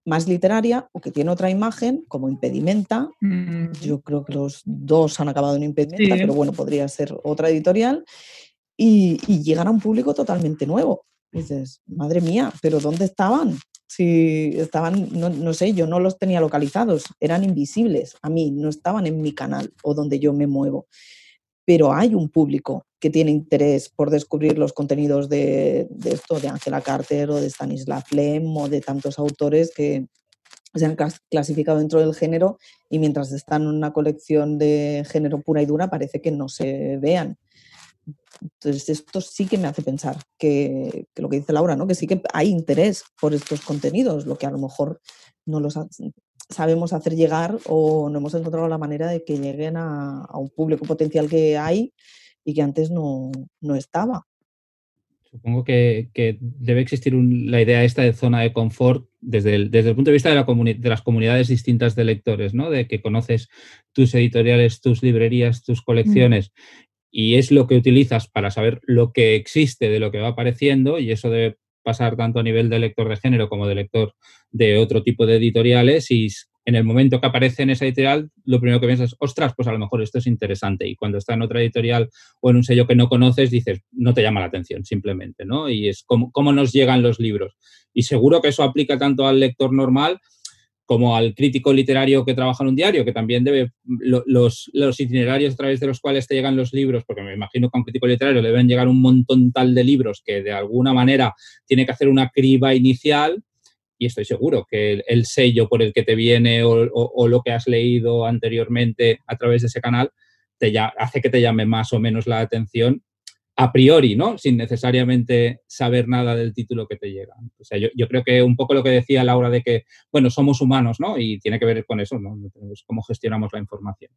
más literaria o que tiene otra imagen, como Impedimenta. Mm. Yo creo que los dos han acabado en Impedimenta, pero bueno, podría ser otra editorial. Y, y llegan a un público totalmente nuevo. dices, madre mía, pero ¿dónde estaban? Si estaban, no, no, sé, yo no los tenía localizados, eran invisibles a mí, no estaban en mi canal o donde yo me muevo. Pero hay un público que tiene interés por descubrir los contenidos de, de esto, de Angela Carter o de Stanislav Lem o de tantos autores que se han clasificado dentro del género y mientras están en una colección de género pura y dura parece que no se vean. Entonces, esto sí que me hace pensar que, que, lo que dice Laura, ¿no? que sí que hay interés por estos contenidos, lo que a lo mejor no los sabemos hacer llegar o no hemos encontrado la manera de que lleguen a, a un público potencial que hay y que antes no, no estaba. Supongo que, que debe existir un, la idea esta de zona de confort desde el, desde el punto de vista de, la de, las comunidades distintas de lectores, ¿no? De que conoces tus editoriales, tus librerías, tus colecciones mm. Y es lo que utilizas para saber lo que existe de lo que va apareciendo y eso debe pasar tanto a nivel de lector de género como de lector de otro tipo de editoriales y en el momento que aparece en esa editorial, lo primero que piensas ostras, pues a lo mejor esto es interesante. Y cuando está en otra editorial o en un sello que no conoces, dices, no te llama la atención, simplemente, ¿no? Y es cómo, cómo nos llegan los libros. Y seguro que eso aplica tanto al lector normal como al crítico literario que trabaja en un diario, que también debe, los, los, itinerarios a través de los cuales te llegan los libros, porque me imagino que a un crítico literario le deben llegar un montón tal de libros que de alguna manera tiene que hacer una criba inicial y estoy seguro que el, el sello por el que te viene o, o, o, lo que has leído anteriormente a través de ese canal te ya, hace que te llame más o menos la atención a priori, ¿no? Sin necesariamente saber nada del título que te llega. O sea, yo, creo que un poco lo que decía Laura de que, bueno, somos humanos, ¿no? Y tiene que ver con eso, ¿no? Cómo gestionamos la información.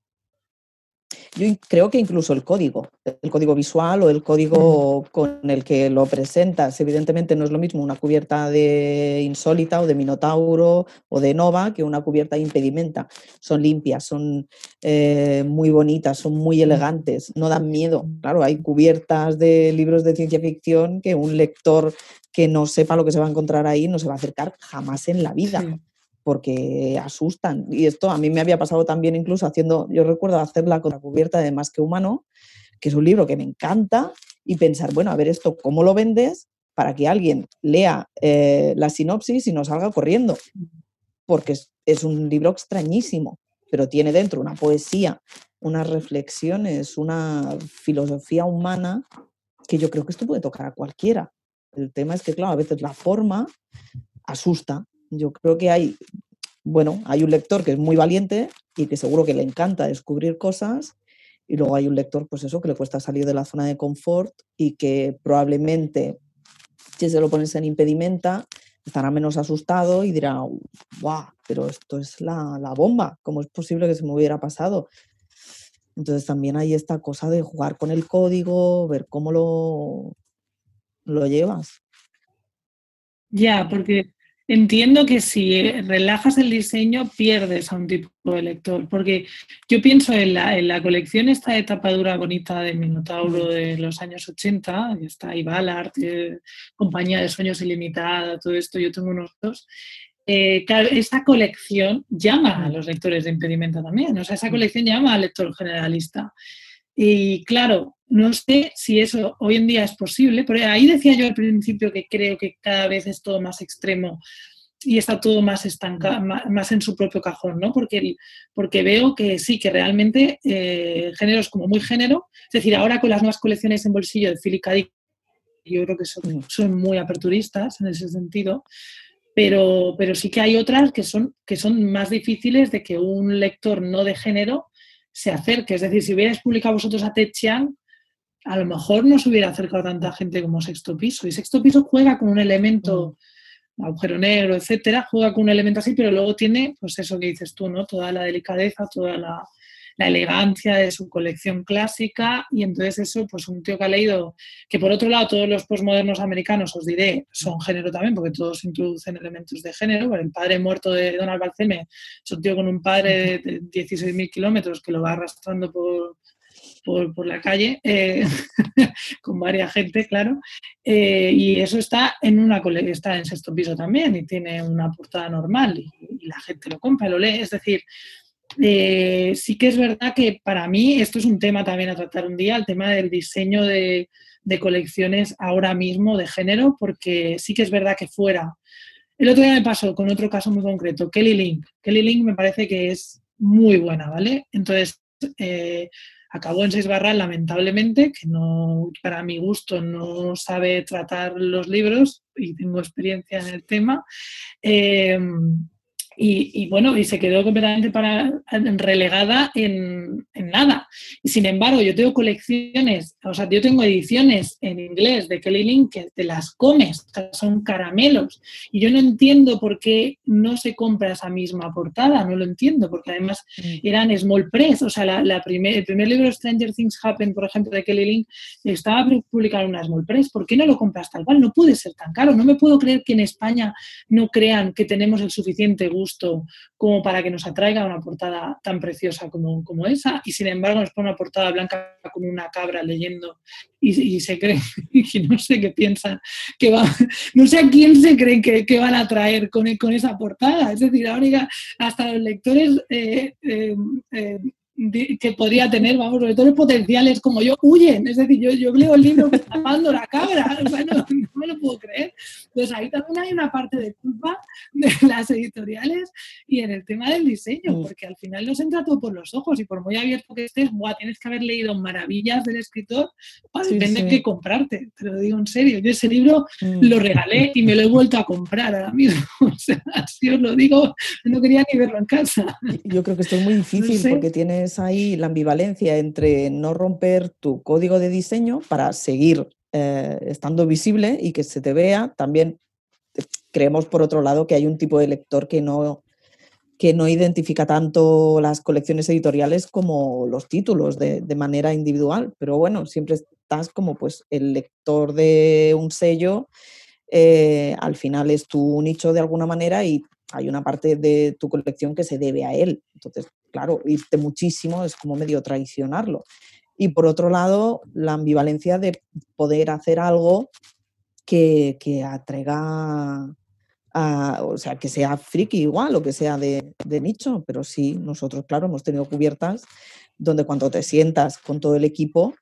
Yo creo que incluso el código, el código visual o el código con el que lo presentas, evidentemente no es lo mismo una cubierta de Insólita o de Minotauro o de Nova que una cubierta de Impedimenta. Son limpias, son eh, muy bonitas, son muy elegantes, no dan miedo. Claro, hay cubiertas de libros de ciencia ficción que un lector que no sepa lo que se va a encontrar ahí no se va a acercar jamás en la vida. Sí porque asustan. Y esto a mí me había pasado también incluso haciendo, yo recuerdo hacerla con la cubierta de Más que Humano, que es un libro que me encanta, y pensar, bueno, a ver esto, ¿cómo lo vendes? Para que alguien lea eh, la sinopsis y no salga corriendo. Porque es, es un libro extrañísimo, pero tiene dentro una poesía, unas reflexiones, una filosofía humana que yo creo que esto puede tocar a cualquiera. El tema es que, claro, a veces la forma asusta yo creo que hay, bueno, hay un lector que es muy valiente y que seguro que le encanta descubrir cosas y luego hay un lector, pues eso, que le cuesta salir de la zona de confort y que probablemente, si se lo pones en impedimenta, estará menos asustado y dirá, guau, pero esto es la, la, bomba, ¿cómo es posible que se me hubiera pasado? Entonces también hay esta cosa de jugar con el código, ver cómo lo, lo llevas. Ya, porque Entiendo que si relajas el diseño pierdes a un tipo de lector, porque yo pienso en la, en la colección esta de tapadura bonita de Minotauro de los años 80, que está ahí Ballard, eh, Compañía de Sueños Ilimitada, todo esto, yo tengo unos dos. Eh, claro, esta colección llama a los lectores de impedimento también, o sea, esa colección llama al lector generalista. Y claro, no sé si eso hoy en día es posible, pero ahí decía yo al principio que creo que cada vez es todo más extremo y está todo más estancado, más en su propio cajón, ¿no? Porque, porque veo que sí, que realmente eh, géneros como muy género, es decir, ahora con las nuevas colecciones en bolsillo de Philip. Dick, yo creo que son, son, muy aperturistas en ese sentido, pero, pero sí que hay otras que son, que son más difíciles de que un lector no de género se acerque. Es decir, si hubierais publicado vosotros a Ted Chiang, a lo mejor no se hubiera acercado tanta gente como Sexto Piso. Y Sexto Piso juega con un elemento, mm. agujero negro, etcétera, juega con un elemento así, pero luego tiene, pues eso que dices tú, ¿no? Toda la delicadeza, toda la, la elegancia de su colección clásica y entonces eso, pues un tío que ha leído, que por otro lado todos los postmodernos americanos, os diré, son género también, porque todos introducen elementos de género, el padre muerto de Donald Balceme es un tío con un padre de 16.000 kilómetros que lo va arrastrando por por, la calle, eh, con varias gente, claro. Eh, y eso está en una está en sexto piso también y tiene una portada normal y, la gente lo compra, lo lee. Es decir, eh, sí que es verdad que para mí esto es un tema también a tratar un día, el tema del diseño de, colecciones ahora mismo de género, porque sí que es verdad que fuera. El otro día me pasó con otro caso muy concreto, Kelly Link. Kelly Link me parece que es muy buena, ¿vale? Entonces, eh, acabó en seis barras, lamentablemente, que no, para mi gusto no sabe tratar los libros y tengo experiencia en el tema. Eh, y, bueno, y se quedó completamente para, relegada en, nada. Y sin embargo, yo tengo colecciones, o sea, yo tengo ediciones en inglés de Kelly Link que te las comes, son caramelos. Y yo no entiendo por qué no se compra esa misma portada, no lo entiendo, porque además mm. eran small press, o sea, la, el primer libro Stranger Things Happen, por ejemplo, de Kelly Link, estaba publicado en una small press. ¿Por qué no lo compras tal cual? No puede ser tan caro. No me puedo creer que en España no crean que tenemos el suficiente gusto como para que nos atraiga una portada tan preciosa como, como esa y sin embargo nos pone una portada blanca como una cabra leyendo y, se creen, y no sé qué piensan, que va, no sé a quién se creen que, van a traer con, con esa portada. Es decir, ahora hasta los lectores eh, eh, eh, que podría tener, vamos, los potenciales como yo huyen. Es decir, yo, yo leo el libro tapando la cabra, o sea, no, me lo puedo creer. Entonces ahí también hay una parte de culpa de las editoriales y en el tema del diseño, porque al final nos entra todo por los ojos y por muy abierto que estés, Buah, tienes que haber leído maravillas del escritor para depende de qué comprarte. Te lo digo en serio, yo ese libro mm. lo regalé y me lo he vuelto a comprar ahora mismo. O sea, así os lo digo, no quería ni verlo en casa. Yo creo que esto es muy difícil porque tienes ahí la ambivalencia entre no romper tu código de diseño para seguir eh, estando visible y que se te vea. También creemos, por otro lado, que hay un tipo de lector que no, que no identifica tanto las colecciones editoriales como los títulos de, manera individual. Pero bueno, siempre estás como pues el lector de un sello. Eh, al final es tu nicho de alguna manera y hay una parte de tu colección que se debe a él. Entonces, claro, irte muchísimo es como medio traicionarlo. Y por otro lado, la ambivalencia de poder hacer algo que, que atraiga, o sea, que sea friki igual o que sea de, de, nicho, pero sí, nosotros, claro, hemos tenido cubiertas donde cuando te sientas con todo el equipo,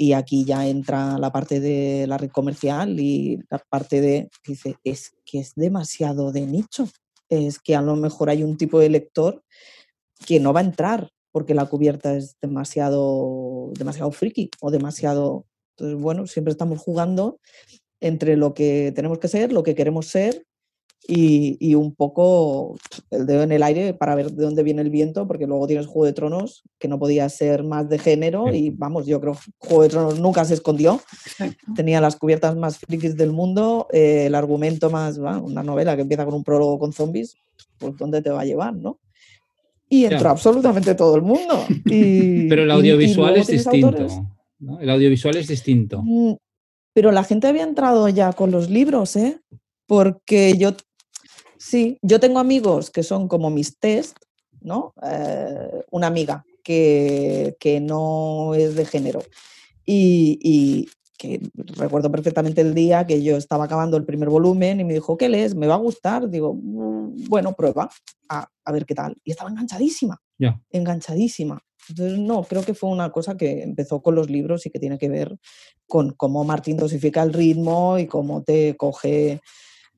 y aquí ya entra la parte de la red comercial y la parte de, dice, es que es demasiado de nicho, es que a lo mejor hay un tipo de lector que no va a entrar porque la cubierta es demasiado, demasiado friki o demasiado... Entonces, bueno, siempre estamos jugando entre lo que tenemos que ser, lo que queremos ser y, un poco el dedo en el aire para ver de dónde viene el viento, porque luego tienes Juego de Tronos, que no podía ser más de género, y vamos, yo creo que Juego de Tronos nunca se escondió. Tenía las cubiertas más frikis del mundo, eh, el argumento más, una novela que empieza con un prólogo con zombies, pues ¿dónde te va a llevar, no? y entró absolutamente todo el mundo. pero el audiovisual es distinto. El audiovisual es distinto. Pero la gente había entrado ya con los libros, ¿eh? Porque yo, sí, yo tengo amigos que son como mis test, ¿no? Eh, una amiga que, que, no es de género. Y, que recuerdo perfectamente el día que yo estaba acabando el primer volumen y me dijo, ¿qué lees? ¿Me va a gustar? Digo, mm, bueno, prueba, a, ver qué tal. Y estaba enganchadísima, enganchadísima. Entonces, no, creo que fue una cosa que empezó con los libros y que tiene que ver con cómo Martín dosifica el ritmo y cómo te coge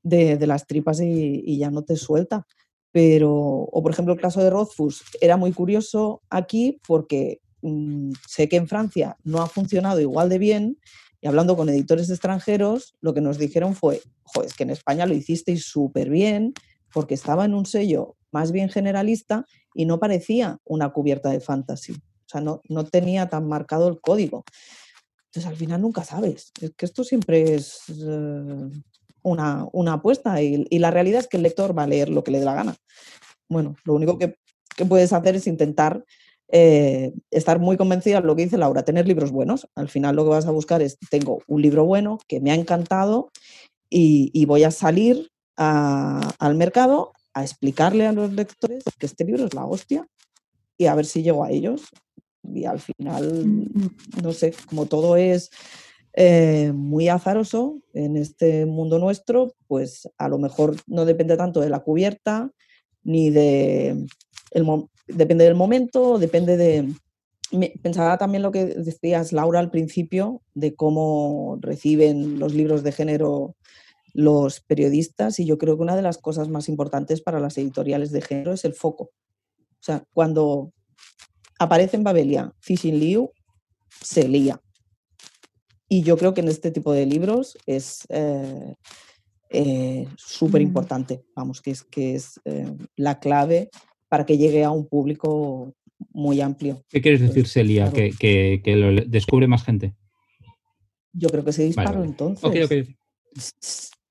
de, las tripas y, ya no te suelta. Pero, o por ejemplo, el caso de Rothfuss era muy curioso aquí porque mm, sé que en Francia no ha funcionado igual de bien y hablando con editores extranjeros, lo que nos dijeron fue, joder, es que en España lo hicisteis súper bien porque estaba en un sello más bien generalista y no parecía una cubierta de fantasy. O sea, no, no tenía tan marcado el código. Entonces, al final nunca sabes. Es que esto siempre es eh, una, una, apuesta y, y, la realidad es que el lector va a leer lo que le dé la gana. Bueno, lo único que, que puedes hacer es intentar eh, estar muy convencida de lo que dice Laura, tener libros buenos. Al final lo que vas a buscar es, tengo un libro bueno que me ha encantado y, voy a salir al mercado a explicarle a los lectores que este libro es la hostia y a ver si llego a ellos. Y al final, no sé, como todo es eh, muy azaroso en este mundo nuestro, pues a lo mejor no depende tanto de la cubierta ni de... El, depende del momento, depende de... Pensaba también lo que decías, Laura, al principio, de cómo reciben los libros de género los periodistas y yo creo que una de las cosas más importantes para las editoriales de género es el foco. O sea, cuando aparece en Babelia Fishing Liu, se lía. Y yo creo que en este tipo de libros es eh, eh, súper importante, vamos, que es, que es eh, la clave para que llegue a un público muy amplio. ¿Qué quieres decir, Celia? ¿Que, lo descubre más gente? Yo creo que se disparó entonces.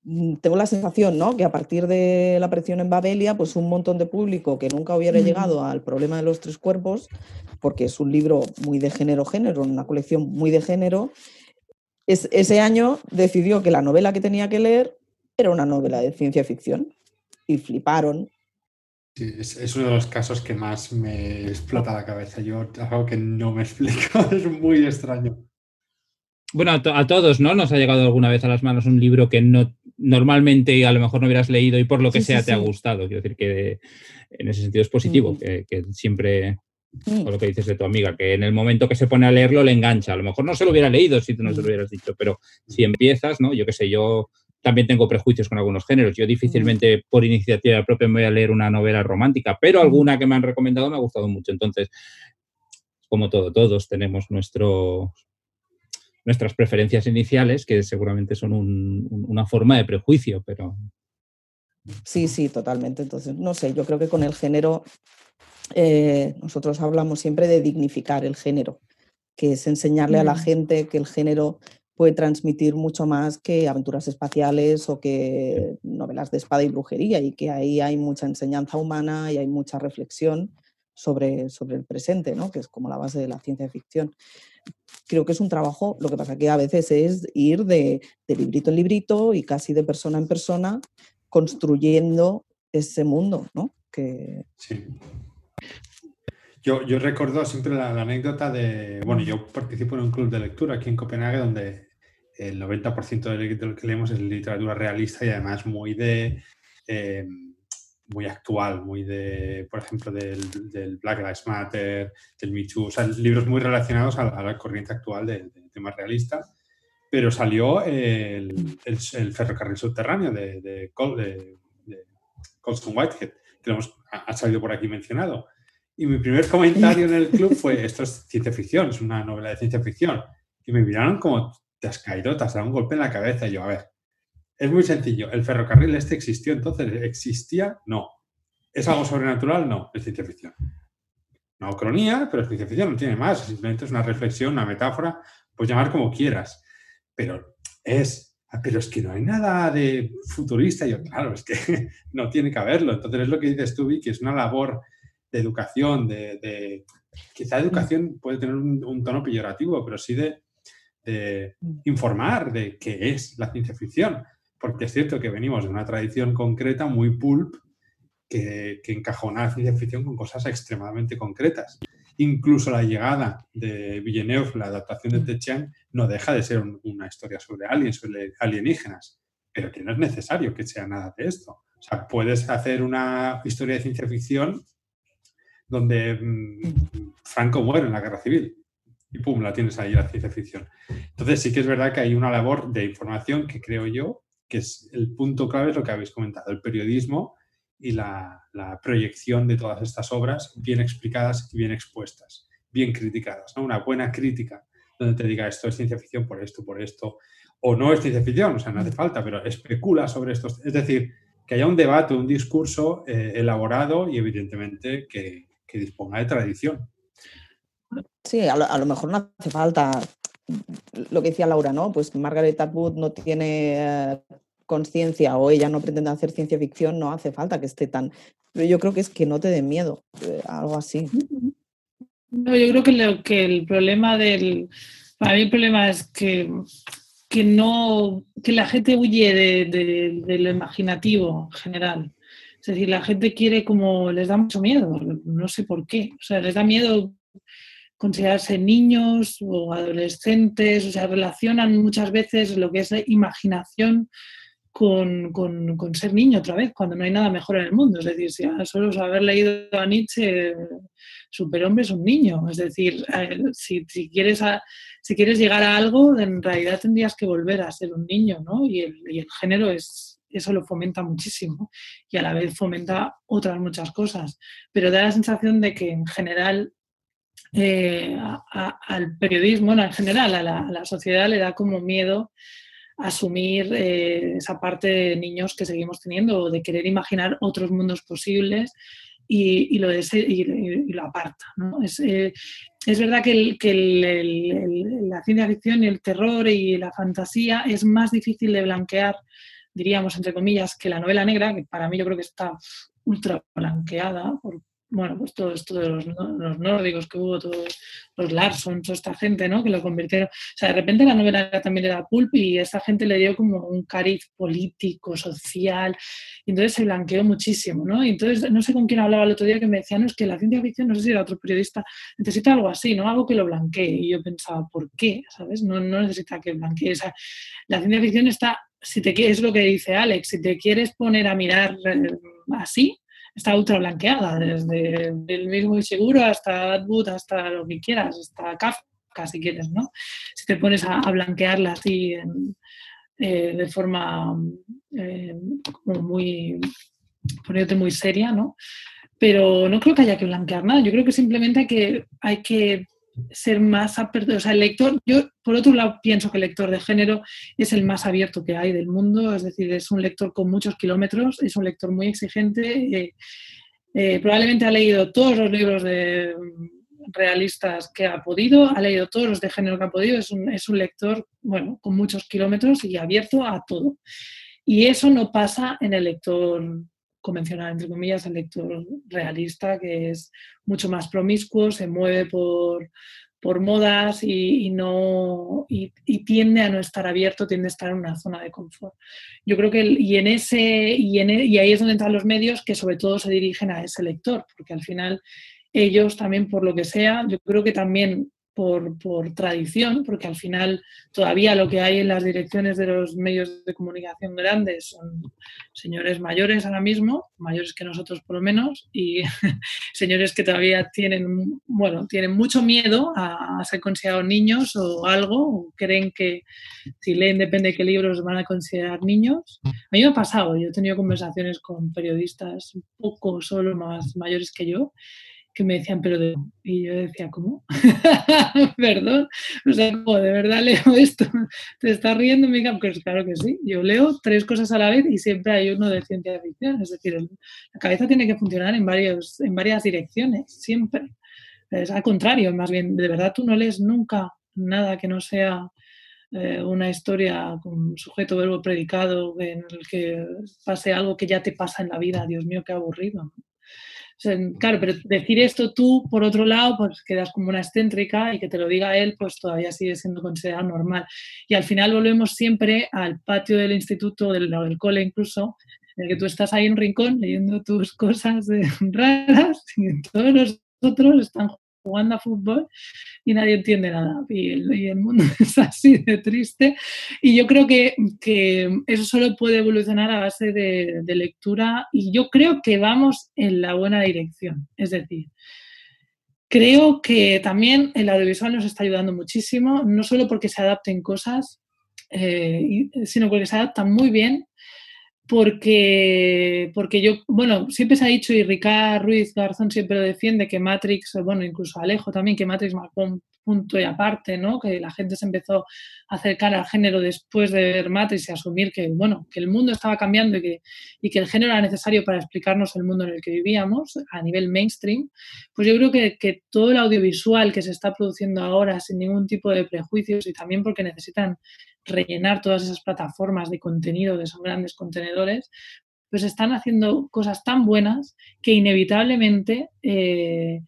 Mm, tengo la sensación, ¿no? Que a partir de la aparición en Babelia, pues un montón de público que nunca hubiera llegado al problema de los tres cuerpos, porque es un libro muy de género género, una colección muy de género, es, ese año decidió que la novela que tenía que leer era una novela de ciencia ficción y fliparon. Sí, es, uno de los casos que más me explota la cabeza. Yo algo que no me explico, es muy extraño. Bueno, a, todos, ¿no? Nos ha llegado alguna vez a las manos un libro que no normalmente a lo mejor no hubieras leído y por lo que sea te ha gustado. Quiero decir que en ese sentido es positivo, mm. que, siempre, mm. lo que dices de tu amiga, que en el momento que se pone a leerlo le engancha. A lo mejor no se lo hubiera leído si tú no se lo mm. hubieras dicho, pero si empiezas, ¿no? Yo qué sé, yo también tengo prejuicios con algunos géneros. Yo difícilmente por iniciativa propia me voy a leer una novela romántica, pero alguna que me han recomendado me ha gustado mucho. Entonces, como todo, todos tenemos nuestro, nuestras preferencias iniciales, que seguramente son una forma de prejuicio, pero... Sí, sí, totalmente. Entonces, no sé, yo creo que con el género, eh, nosotros hablamos siempre de dignificar el género, que es enseñarle a la mm. gente que el género puede transmitir mucho más que aventuras espaciales o que novelas de espada y brujería y que ahí hay mucha enseñanza humana y hay mucha reflexión sobre, sobre el presente, ¿no? que es como la base de la ciencia ficción creo que es un trabajo, lo que pasa que a veces es ir de, librito en librito y casi de persona en persona construyendo ese mundo, ¿no? Que... Sí. Yo, yo recuerdo siempre la, anécdota de, bueno, yo participo en un club de lectura aquí en Copenhague donde el 90% de lo que leemos es literatura realista y además muy de... Eh, muy actual, muy de, por ejemplo, del, Black Lives Matter, del Me Too, o sea, libros muy relacionados a, la corriente actual del, tema realista. Pero salió el, el, ferrocarril subterráneo de, de, Colston Whitehead, que lo hemos, ha salido por aquí mencionado. Y mi primer comentario en el club fue, esto es ciencia ficción, es una novela de ciencia ficción. Y me miraron como, te has caído, te has dado un golpe en la cabeza. Y yo, a ver, es muy sencillo. ¿El ferrocarril este existió entonces? ¿Existía? No. ¿Es algo sobrenatural? No. Es ciencia ficción. Una cronía, pero es ciencia ficción, no tiene más. Simplemente es una reflexión, una metáfora, puedes llamar como quieras. Pero es, pero es que no hay nada de futurista. yo, claro, es que no tiene que haberlo. Entonces es lo que dices tú, que es una labor de educación, de, quizá educación puede tener un, tono peyorativo, pero sí de, de, informar de qué es la ciencia ficción porque es cierto que venimos de una tradición concreta muy pulp que, que encajona la ciencia ficción con cosas extremadamente concretas. Incluso la llegada de Villeneuve, la adaptación de mm. Te no deja de ser una historia sobre aliens, sobre alienígenas, pero que no es necesario que sea nada de esto. O sea, puedes hacer una historia de ciencia ficción donde mm, Franco muere en la guerra civil y pum, la tienes ahí la ciencia ficción. Entonces sí que es verdad que hay una labor de información que creo yo que es el punto clave, es lo que habéis comentado, el periodismo y la, proyección de todas estas obras bien explicadas y bien expuestas, bien criticadas. ¿no? Una buena crítica donde te diga esto es ciencia ficción por esto, por esto, o no es ciencia ficción, o sea, no hace falta, pero especula sobre esto. Es decir, que haya un debate, un discurso eh, elaborado y evidentemente que, disponga de tradición. Sí, a lo, mejor no hace falta lo que decía Laura, ¿no? Pues Margaret Atwood no tiene eh, conciencia o ella no pretende hacer ciencia ficción, no hace falta que esté tan... Pero yo creo que es que no te dé miedo, eh, algo así. No, yo creo que, lo, que el problema del... Para mí el problema es que, que no que la gente huye de, de, lo imaginativo en general. Es decir, la gente quiere como, les da mucho miedo, no sé por qué. O sea, les da miedo considerarse niños o adolescentes, o sea, relacionan muchas veces lo que es la imaginación con, ser niño otra vez, cuando no hay nada mejor en el mundo. Es decir, si solo haber leído a Nietzsche, superhombre es un niño. Es decir, si, quieres si quieres llegar a algo, en realidad tendrías que volver a ser un niño, ¿no? Y el, y el género es, eso lo fomenta muchísimo y a la vez fomenta otras muchas cosas. Pero da la sensación de que en general eh, al periodismo, en general a la, sociedad le da como miedo asumir eh, esa parte de niños que seguimos teniendo o de querer imaginar otros mundos posibles y, lo, y, aparta. Eh, es, verdad que, la ciencia ficción y el terror y la fantasía es más difícil de blanquear, diríamos, entre comillas, que la novela negra, que para mí yo creo que está ultra blanqueada por, bueno, pues todo esto de los, nórdicos que hubo, todos los Larson, toda esta gente, ¿no? Que lo convirtieron. O sea, de repente la novela también era pulp y esta gente le dio como un cariz político, social, y entonces se blanqueó muchísimo, ¿no? Y entonces, no sé con quién hablaba el otro día que me decía, no, es que la ciencia ficción, no sé si era otro periodista, necesita algo así, ¿no? Algo que lo blanquee. Y yo pensaba, ¿por qué? ¿Sabes? No, no necesita que blanquee. O sea, la ciencia ficción está, si te quieres, es lo que dice Alex, si te quieres poner a mirar eh, así, está ultra blanqueada, desde el mismo inseguro hasta Atwood, hasta lo que quieras, hasta Kafka si quieres, ¿no? Si te pones a, blanquearla así eh, de forma eh, muy, poniéndote muy seria, ¿no? Pero no creo que haya que blanquear nada, yo creo que simplemente que, hay que ser más abierto. O sea, el lector, yo por otro lado pienso que el lector de género es el más abierto que hay del mundo, es decir, es un lector con muchos kilómetros, es un lector muy exigente. Eh, eh, probablemente ha leído todos los libros de mm, realistas que ha podido, ha leído todos los de género que ha podido, es un, es un lector, bueno, con muchos kilómetros y abierto a todo. Y eso no pasa en el lector convencional, entre comillas, el lector realista, que es mucho más promiscuo, se mueve por, por modas y, no, y, tiende a no estar abierto, tiende a estar en una zona de confort. Yo creo que, y, en ese, y, en, e, y ahí es donde entran los medios que sobre todo se dirigen a ese lector, porque al final ellos también, por lo que sea, yo creo que también por, tradición, porque al final todavía lo que hay en las direcciones de los medios de comunicación grandes son señores mayores ahora mismo, mayores que nosotros por lo menos, y señores que todavía tienen, bueno, tienen mucho miedo a, ser considerados niños o algo, creen que si leen depende de qué libros van a considerar niños. A mí me ha pasado, yo he tenido conversaciones con periodistas un poco solo más mayores que yo, que me decían, pero de... Y yo decía, ¿cómo? Perdón, o sea, ¿cómo de verdad leo esto? ¿Te estás riendo? Me pues claro que sí, yo leo tres cosas a la vez y siempre hay uno de ciencia ficción, es decir, la cabeza tiene que funcionar en, varios, en varias direcciones, siempre. Es al contrario, más bien, de verdad tú no lees nunca nada que no sea eh, una historia con sujeto, verbo, predicado, en el que pase algo que ya te pasa en la vida, Dios mío, qué aburrido claro, pero decir esto tú, por otro lado, pues quedas como una excéntrica y que te lo diga él, pues todavía sigue siendo considerado normal. Y al final volvemos siempre al patio del instituto, del, del cole incluso, en el que tú estás ahí en rincón leyendo tus cosas raras y todos los otros están jugando a fútbol y nadie entiende nada. Y el, mundo es así de triste. Y yo creo que, eso solo puede evolucionar a base de, lectura y yo creo que vamos en la buena dirección. Es decir, creo que también el audiovisual nos está ayudando muchísimo, no solo porque se adapten cosas, eh, sino porque se adaptan muy bien porque, porque yo, bueno, siempre se ha dicho, y Ricard Ruiz Garzón siempre lo defiende, que Matrix, bueno, incluso Alejo también, que Matrix marcó un punto y aparte, ¿no? Que la gente se empezó a acercar al género después de ver Matrix y asumir que, bueno, que el mundo estaba cambiando y que, y que el género era necesario para explicarnos el mundo en el que vivíamos a nivel mainstream, pues yo creo que, que todo el audiovisual que se está produciendo ahora sin ningún tipo de prejuicios y también porque necesitan rellenar todas esas plataformas de contenido que son grandes contenedores, pues están haciendo cosas tan buenas que inevitablemente eh,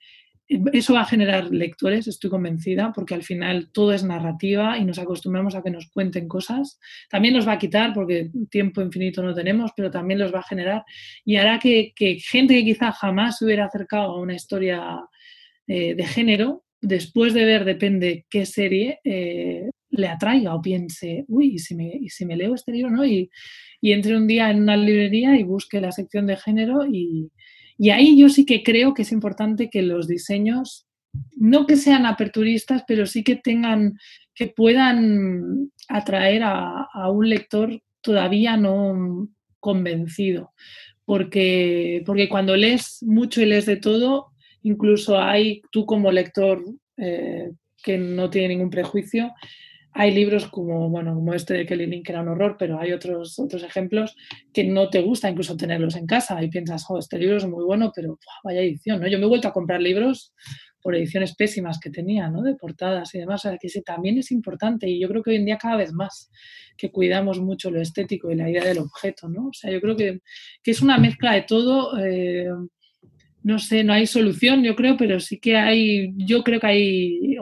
eso va a generar lectores, estoy convencida, porque al final todo es narrativa y nos acostumbramos a que nos cuenten cosas. También nos va a quitar, porque tiempo infinito no tenemos, pero también los va a generar y hará que, gente que quizá jamás se hubiera acercado a una historia eh, de género, después de ver, depende qué serie, eh, le atraiga o piense, uy, ¿y si me, si me leo este libro? ¿no? Y, y entre un día en una librería y busque la sección de género y, y ahí yo sí que creo que es importante que los diseños, no que sean aperturistas, pero sí que tengan, que puedan atraer a, un lector todavía no convencido. Porque, porque cuando lees mucho y lees de todo, incluso hay, tú como lector eh, que no tiene ningún prejuicio, hay libros como, bueno, como este de Kelly Link, que era un horror, pero hay otros, otros ejemplos que no te gusta incluso tenerlos en casa y piensas, oh, este libro es muy bueno, pero vaya edición, ¿no? Yo me he vuelto a comprar libros por ediciones pésimas que tenía, ¿no? De portadas y demás, o sea, que ese también es importante y yo creo que hoy en día cada vez más que cuidamos mucho lo estético y la idea del objeto, ¿no? O sea, yo creo que, que es una mezcla de todo, eh, no sé, no hay solución, yo creo, pero sí que hay, yo creo que hay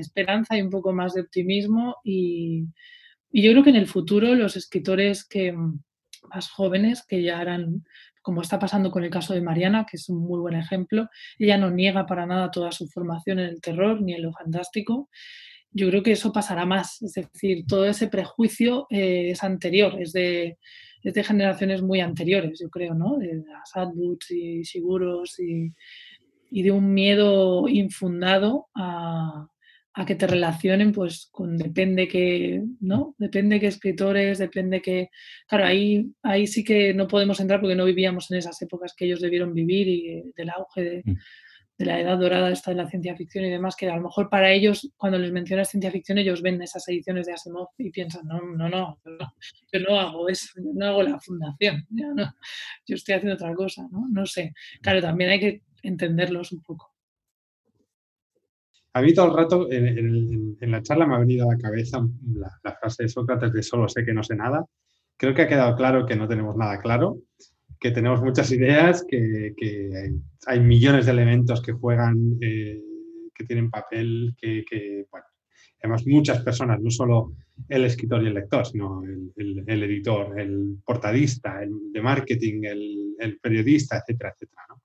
esperanza y un poco más de optimismo y, yo creo que en el futuro los escritores que más jóvenes que ya harán, como está pasando con el caso de Mariana, que es un muy buen ejemplo, ella no niega para nada toda su formación en el terror ni en lo fantástico. Yo creo que eso pasará más, es decir, todo ese prejuicio eh, es anterior, es de, de, generaciones muy anteriores, yo creo, ¿no? De las y Seguros y, y de un miedo infundado a, a que te relacionen pues con depende que, ¿no? Depende qué escritores, depende que, claro, ahí, ahí sí que no podemos entrar porque no vivíamos en esas épocas que ellos debieron vivir y del auge de, mm. de, la edad dorada esta de la ciencia ficción y demás, que a lo mejor para ellos, cuando les mencionas ciencia ficción, ellos ven esas ediciones de Asimov y piensan, no, no, no, yo no hago eso, yo no hago la fundación, yo, no, yo estoy haciendo otra cosa, ¿no? No sé. Claro, también hay que entenderlos un poco. A mí todo el rato en, la charla me ha venido a la cabeza la, frase de Sócrates de solo sé que no sé nada. Creo que ha quedado claro que no tenemos nada claro, que tenemos muchas ideas, que, hay, millones de elementos que juegan, eh, que tienen papel, que, bueno, además muchas personas, no solo el escritor y el lector, sino el, editor, el portadista, el de marketing, el, periodista, etcétera, etcétera. ¿no?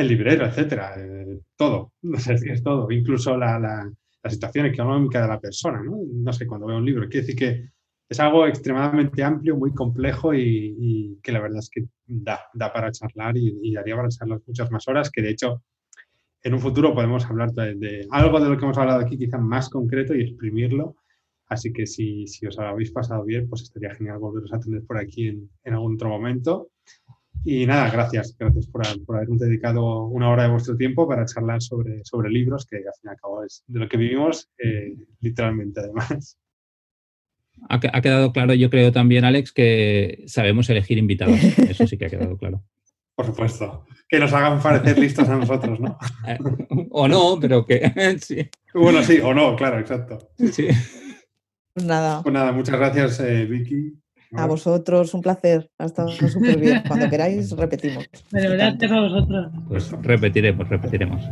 El librero, etcétera, eh, todo, no sé si es todo, incluso la, la, situación económica de la persona, ¿no? Sé, cuando veo un libro, quiere decir que es algo extremadamente amplio, muy complejo y, que la verdad es que da, da para charlar y, daría para charlar muchas más horas, que de hecho en un futuro podemos hablar de, algo de lo que hemos hablado aquí, quizá más concreto y exprimirlo. Así que si, si os habéis pasado bien, pues estaría genial volveros a tener por aquí en algún otro momento. Y nada, gracias, gracias por, por, habernos dedicado una hora de vuestro tiempo para charlar sobre, sobre libros, que al fin y al cabo es de lo que vivimos, eh, literalmente además. Ha, quedado claro, yo creo también, Alex, que sabemos elegir invitados. Eso sí que ha quedado claro. Por supuesto. Que nos hagan parecer listos a nosotros, ¿no? O no, pero que sí. Bueno, sí, o no, claro, exacto. Sí. Pues nada. Pues nada, muchas gracias, eh, Vicky. A vosotros, un placer. Ha estado súper bien. Cuando queráis, repetimos. Pero gracias a vosotros. Pues repetiremos, repetiremos.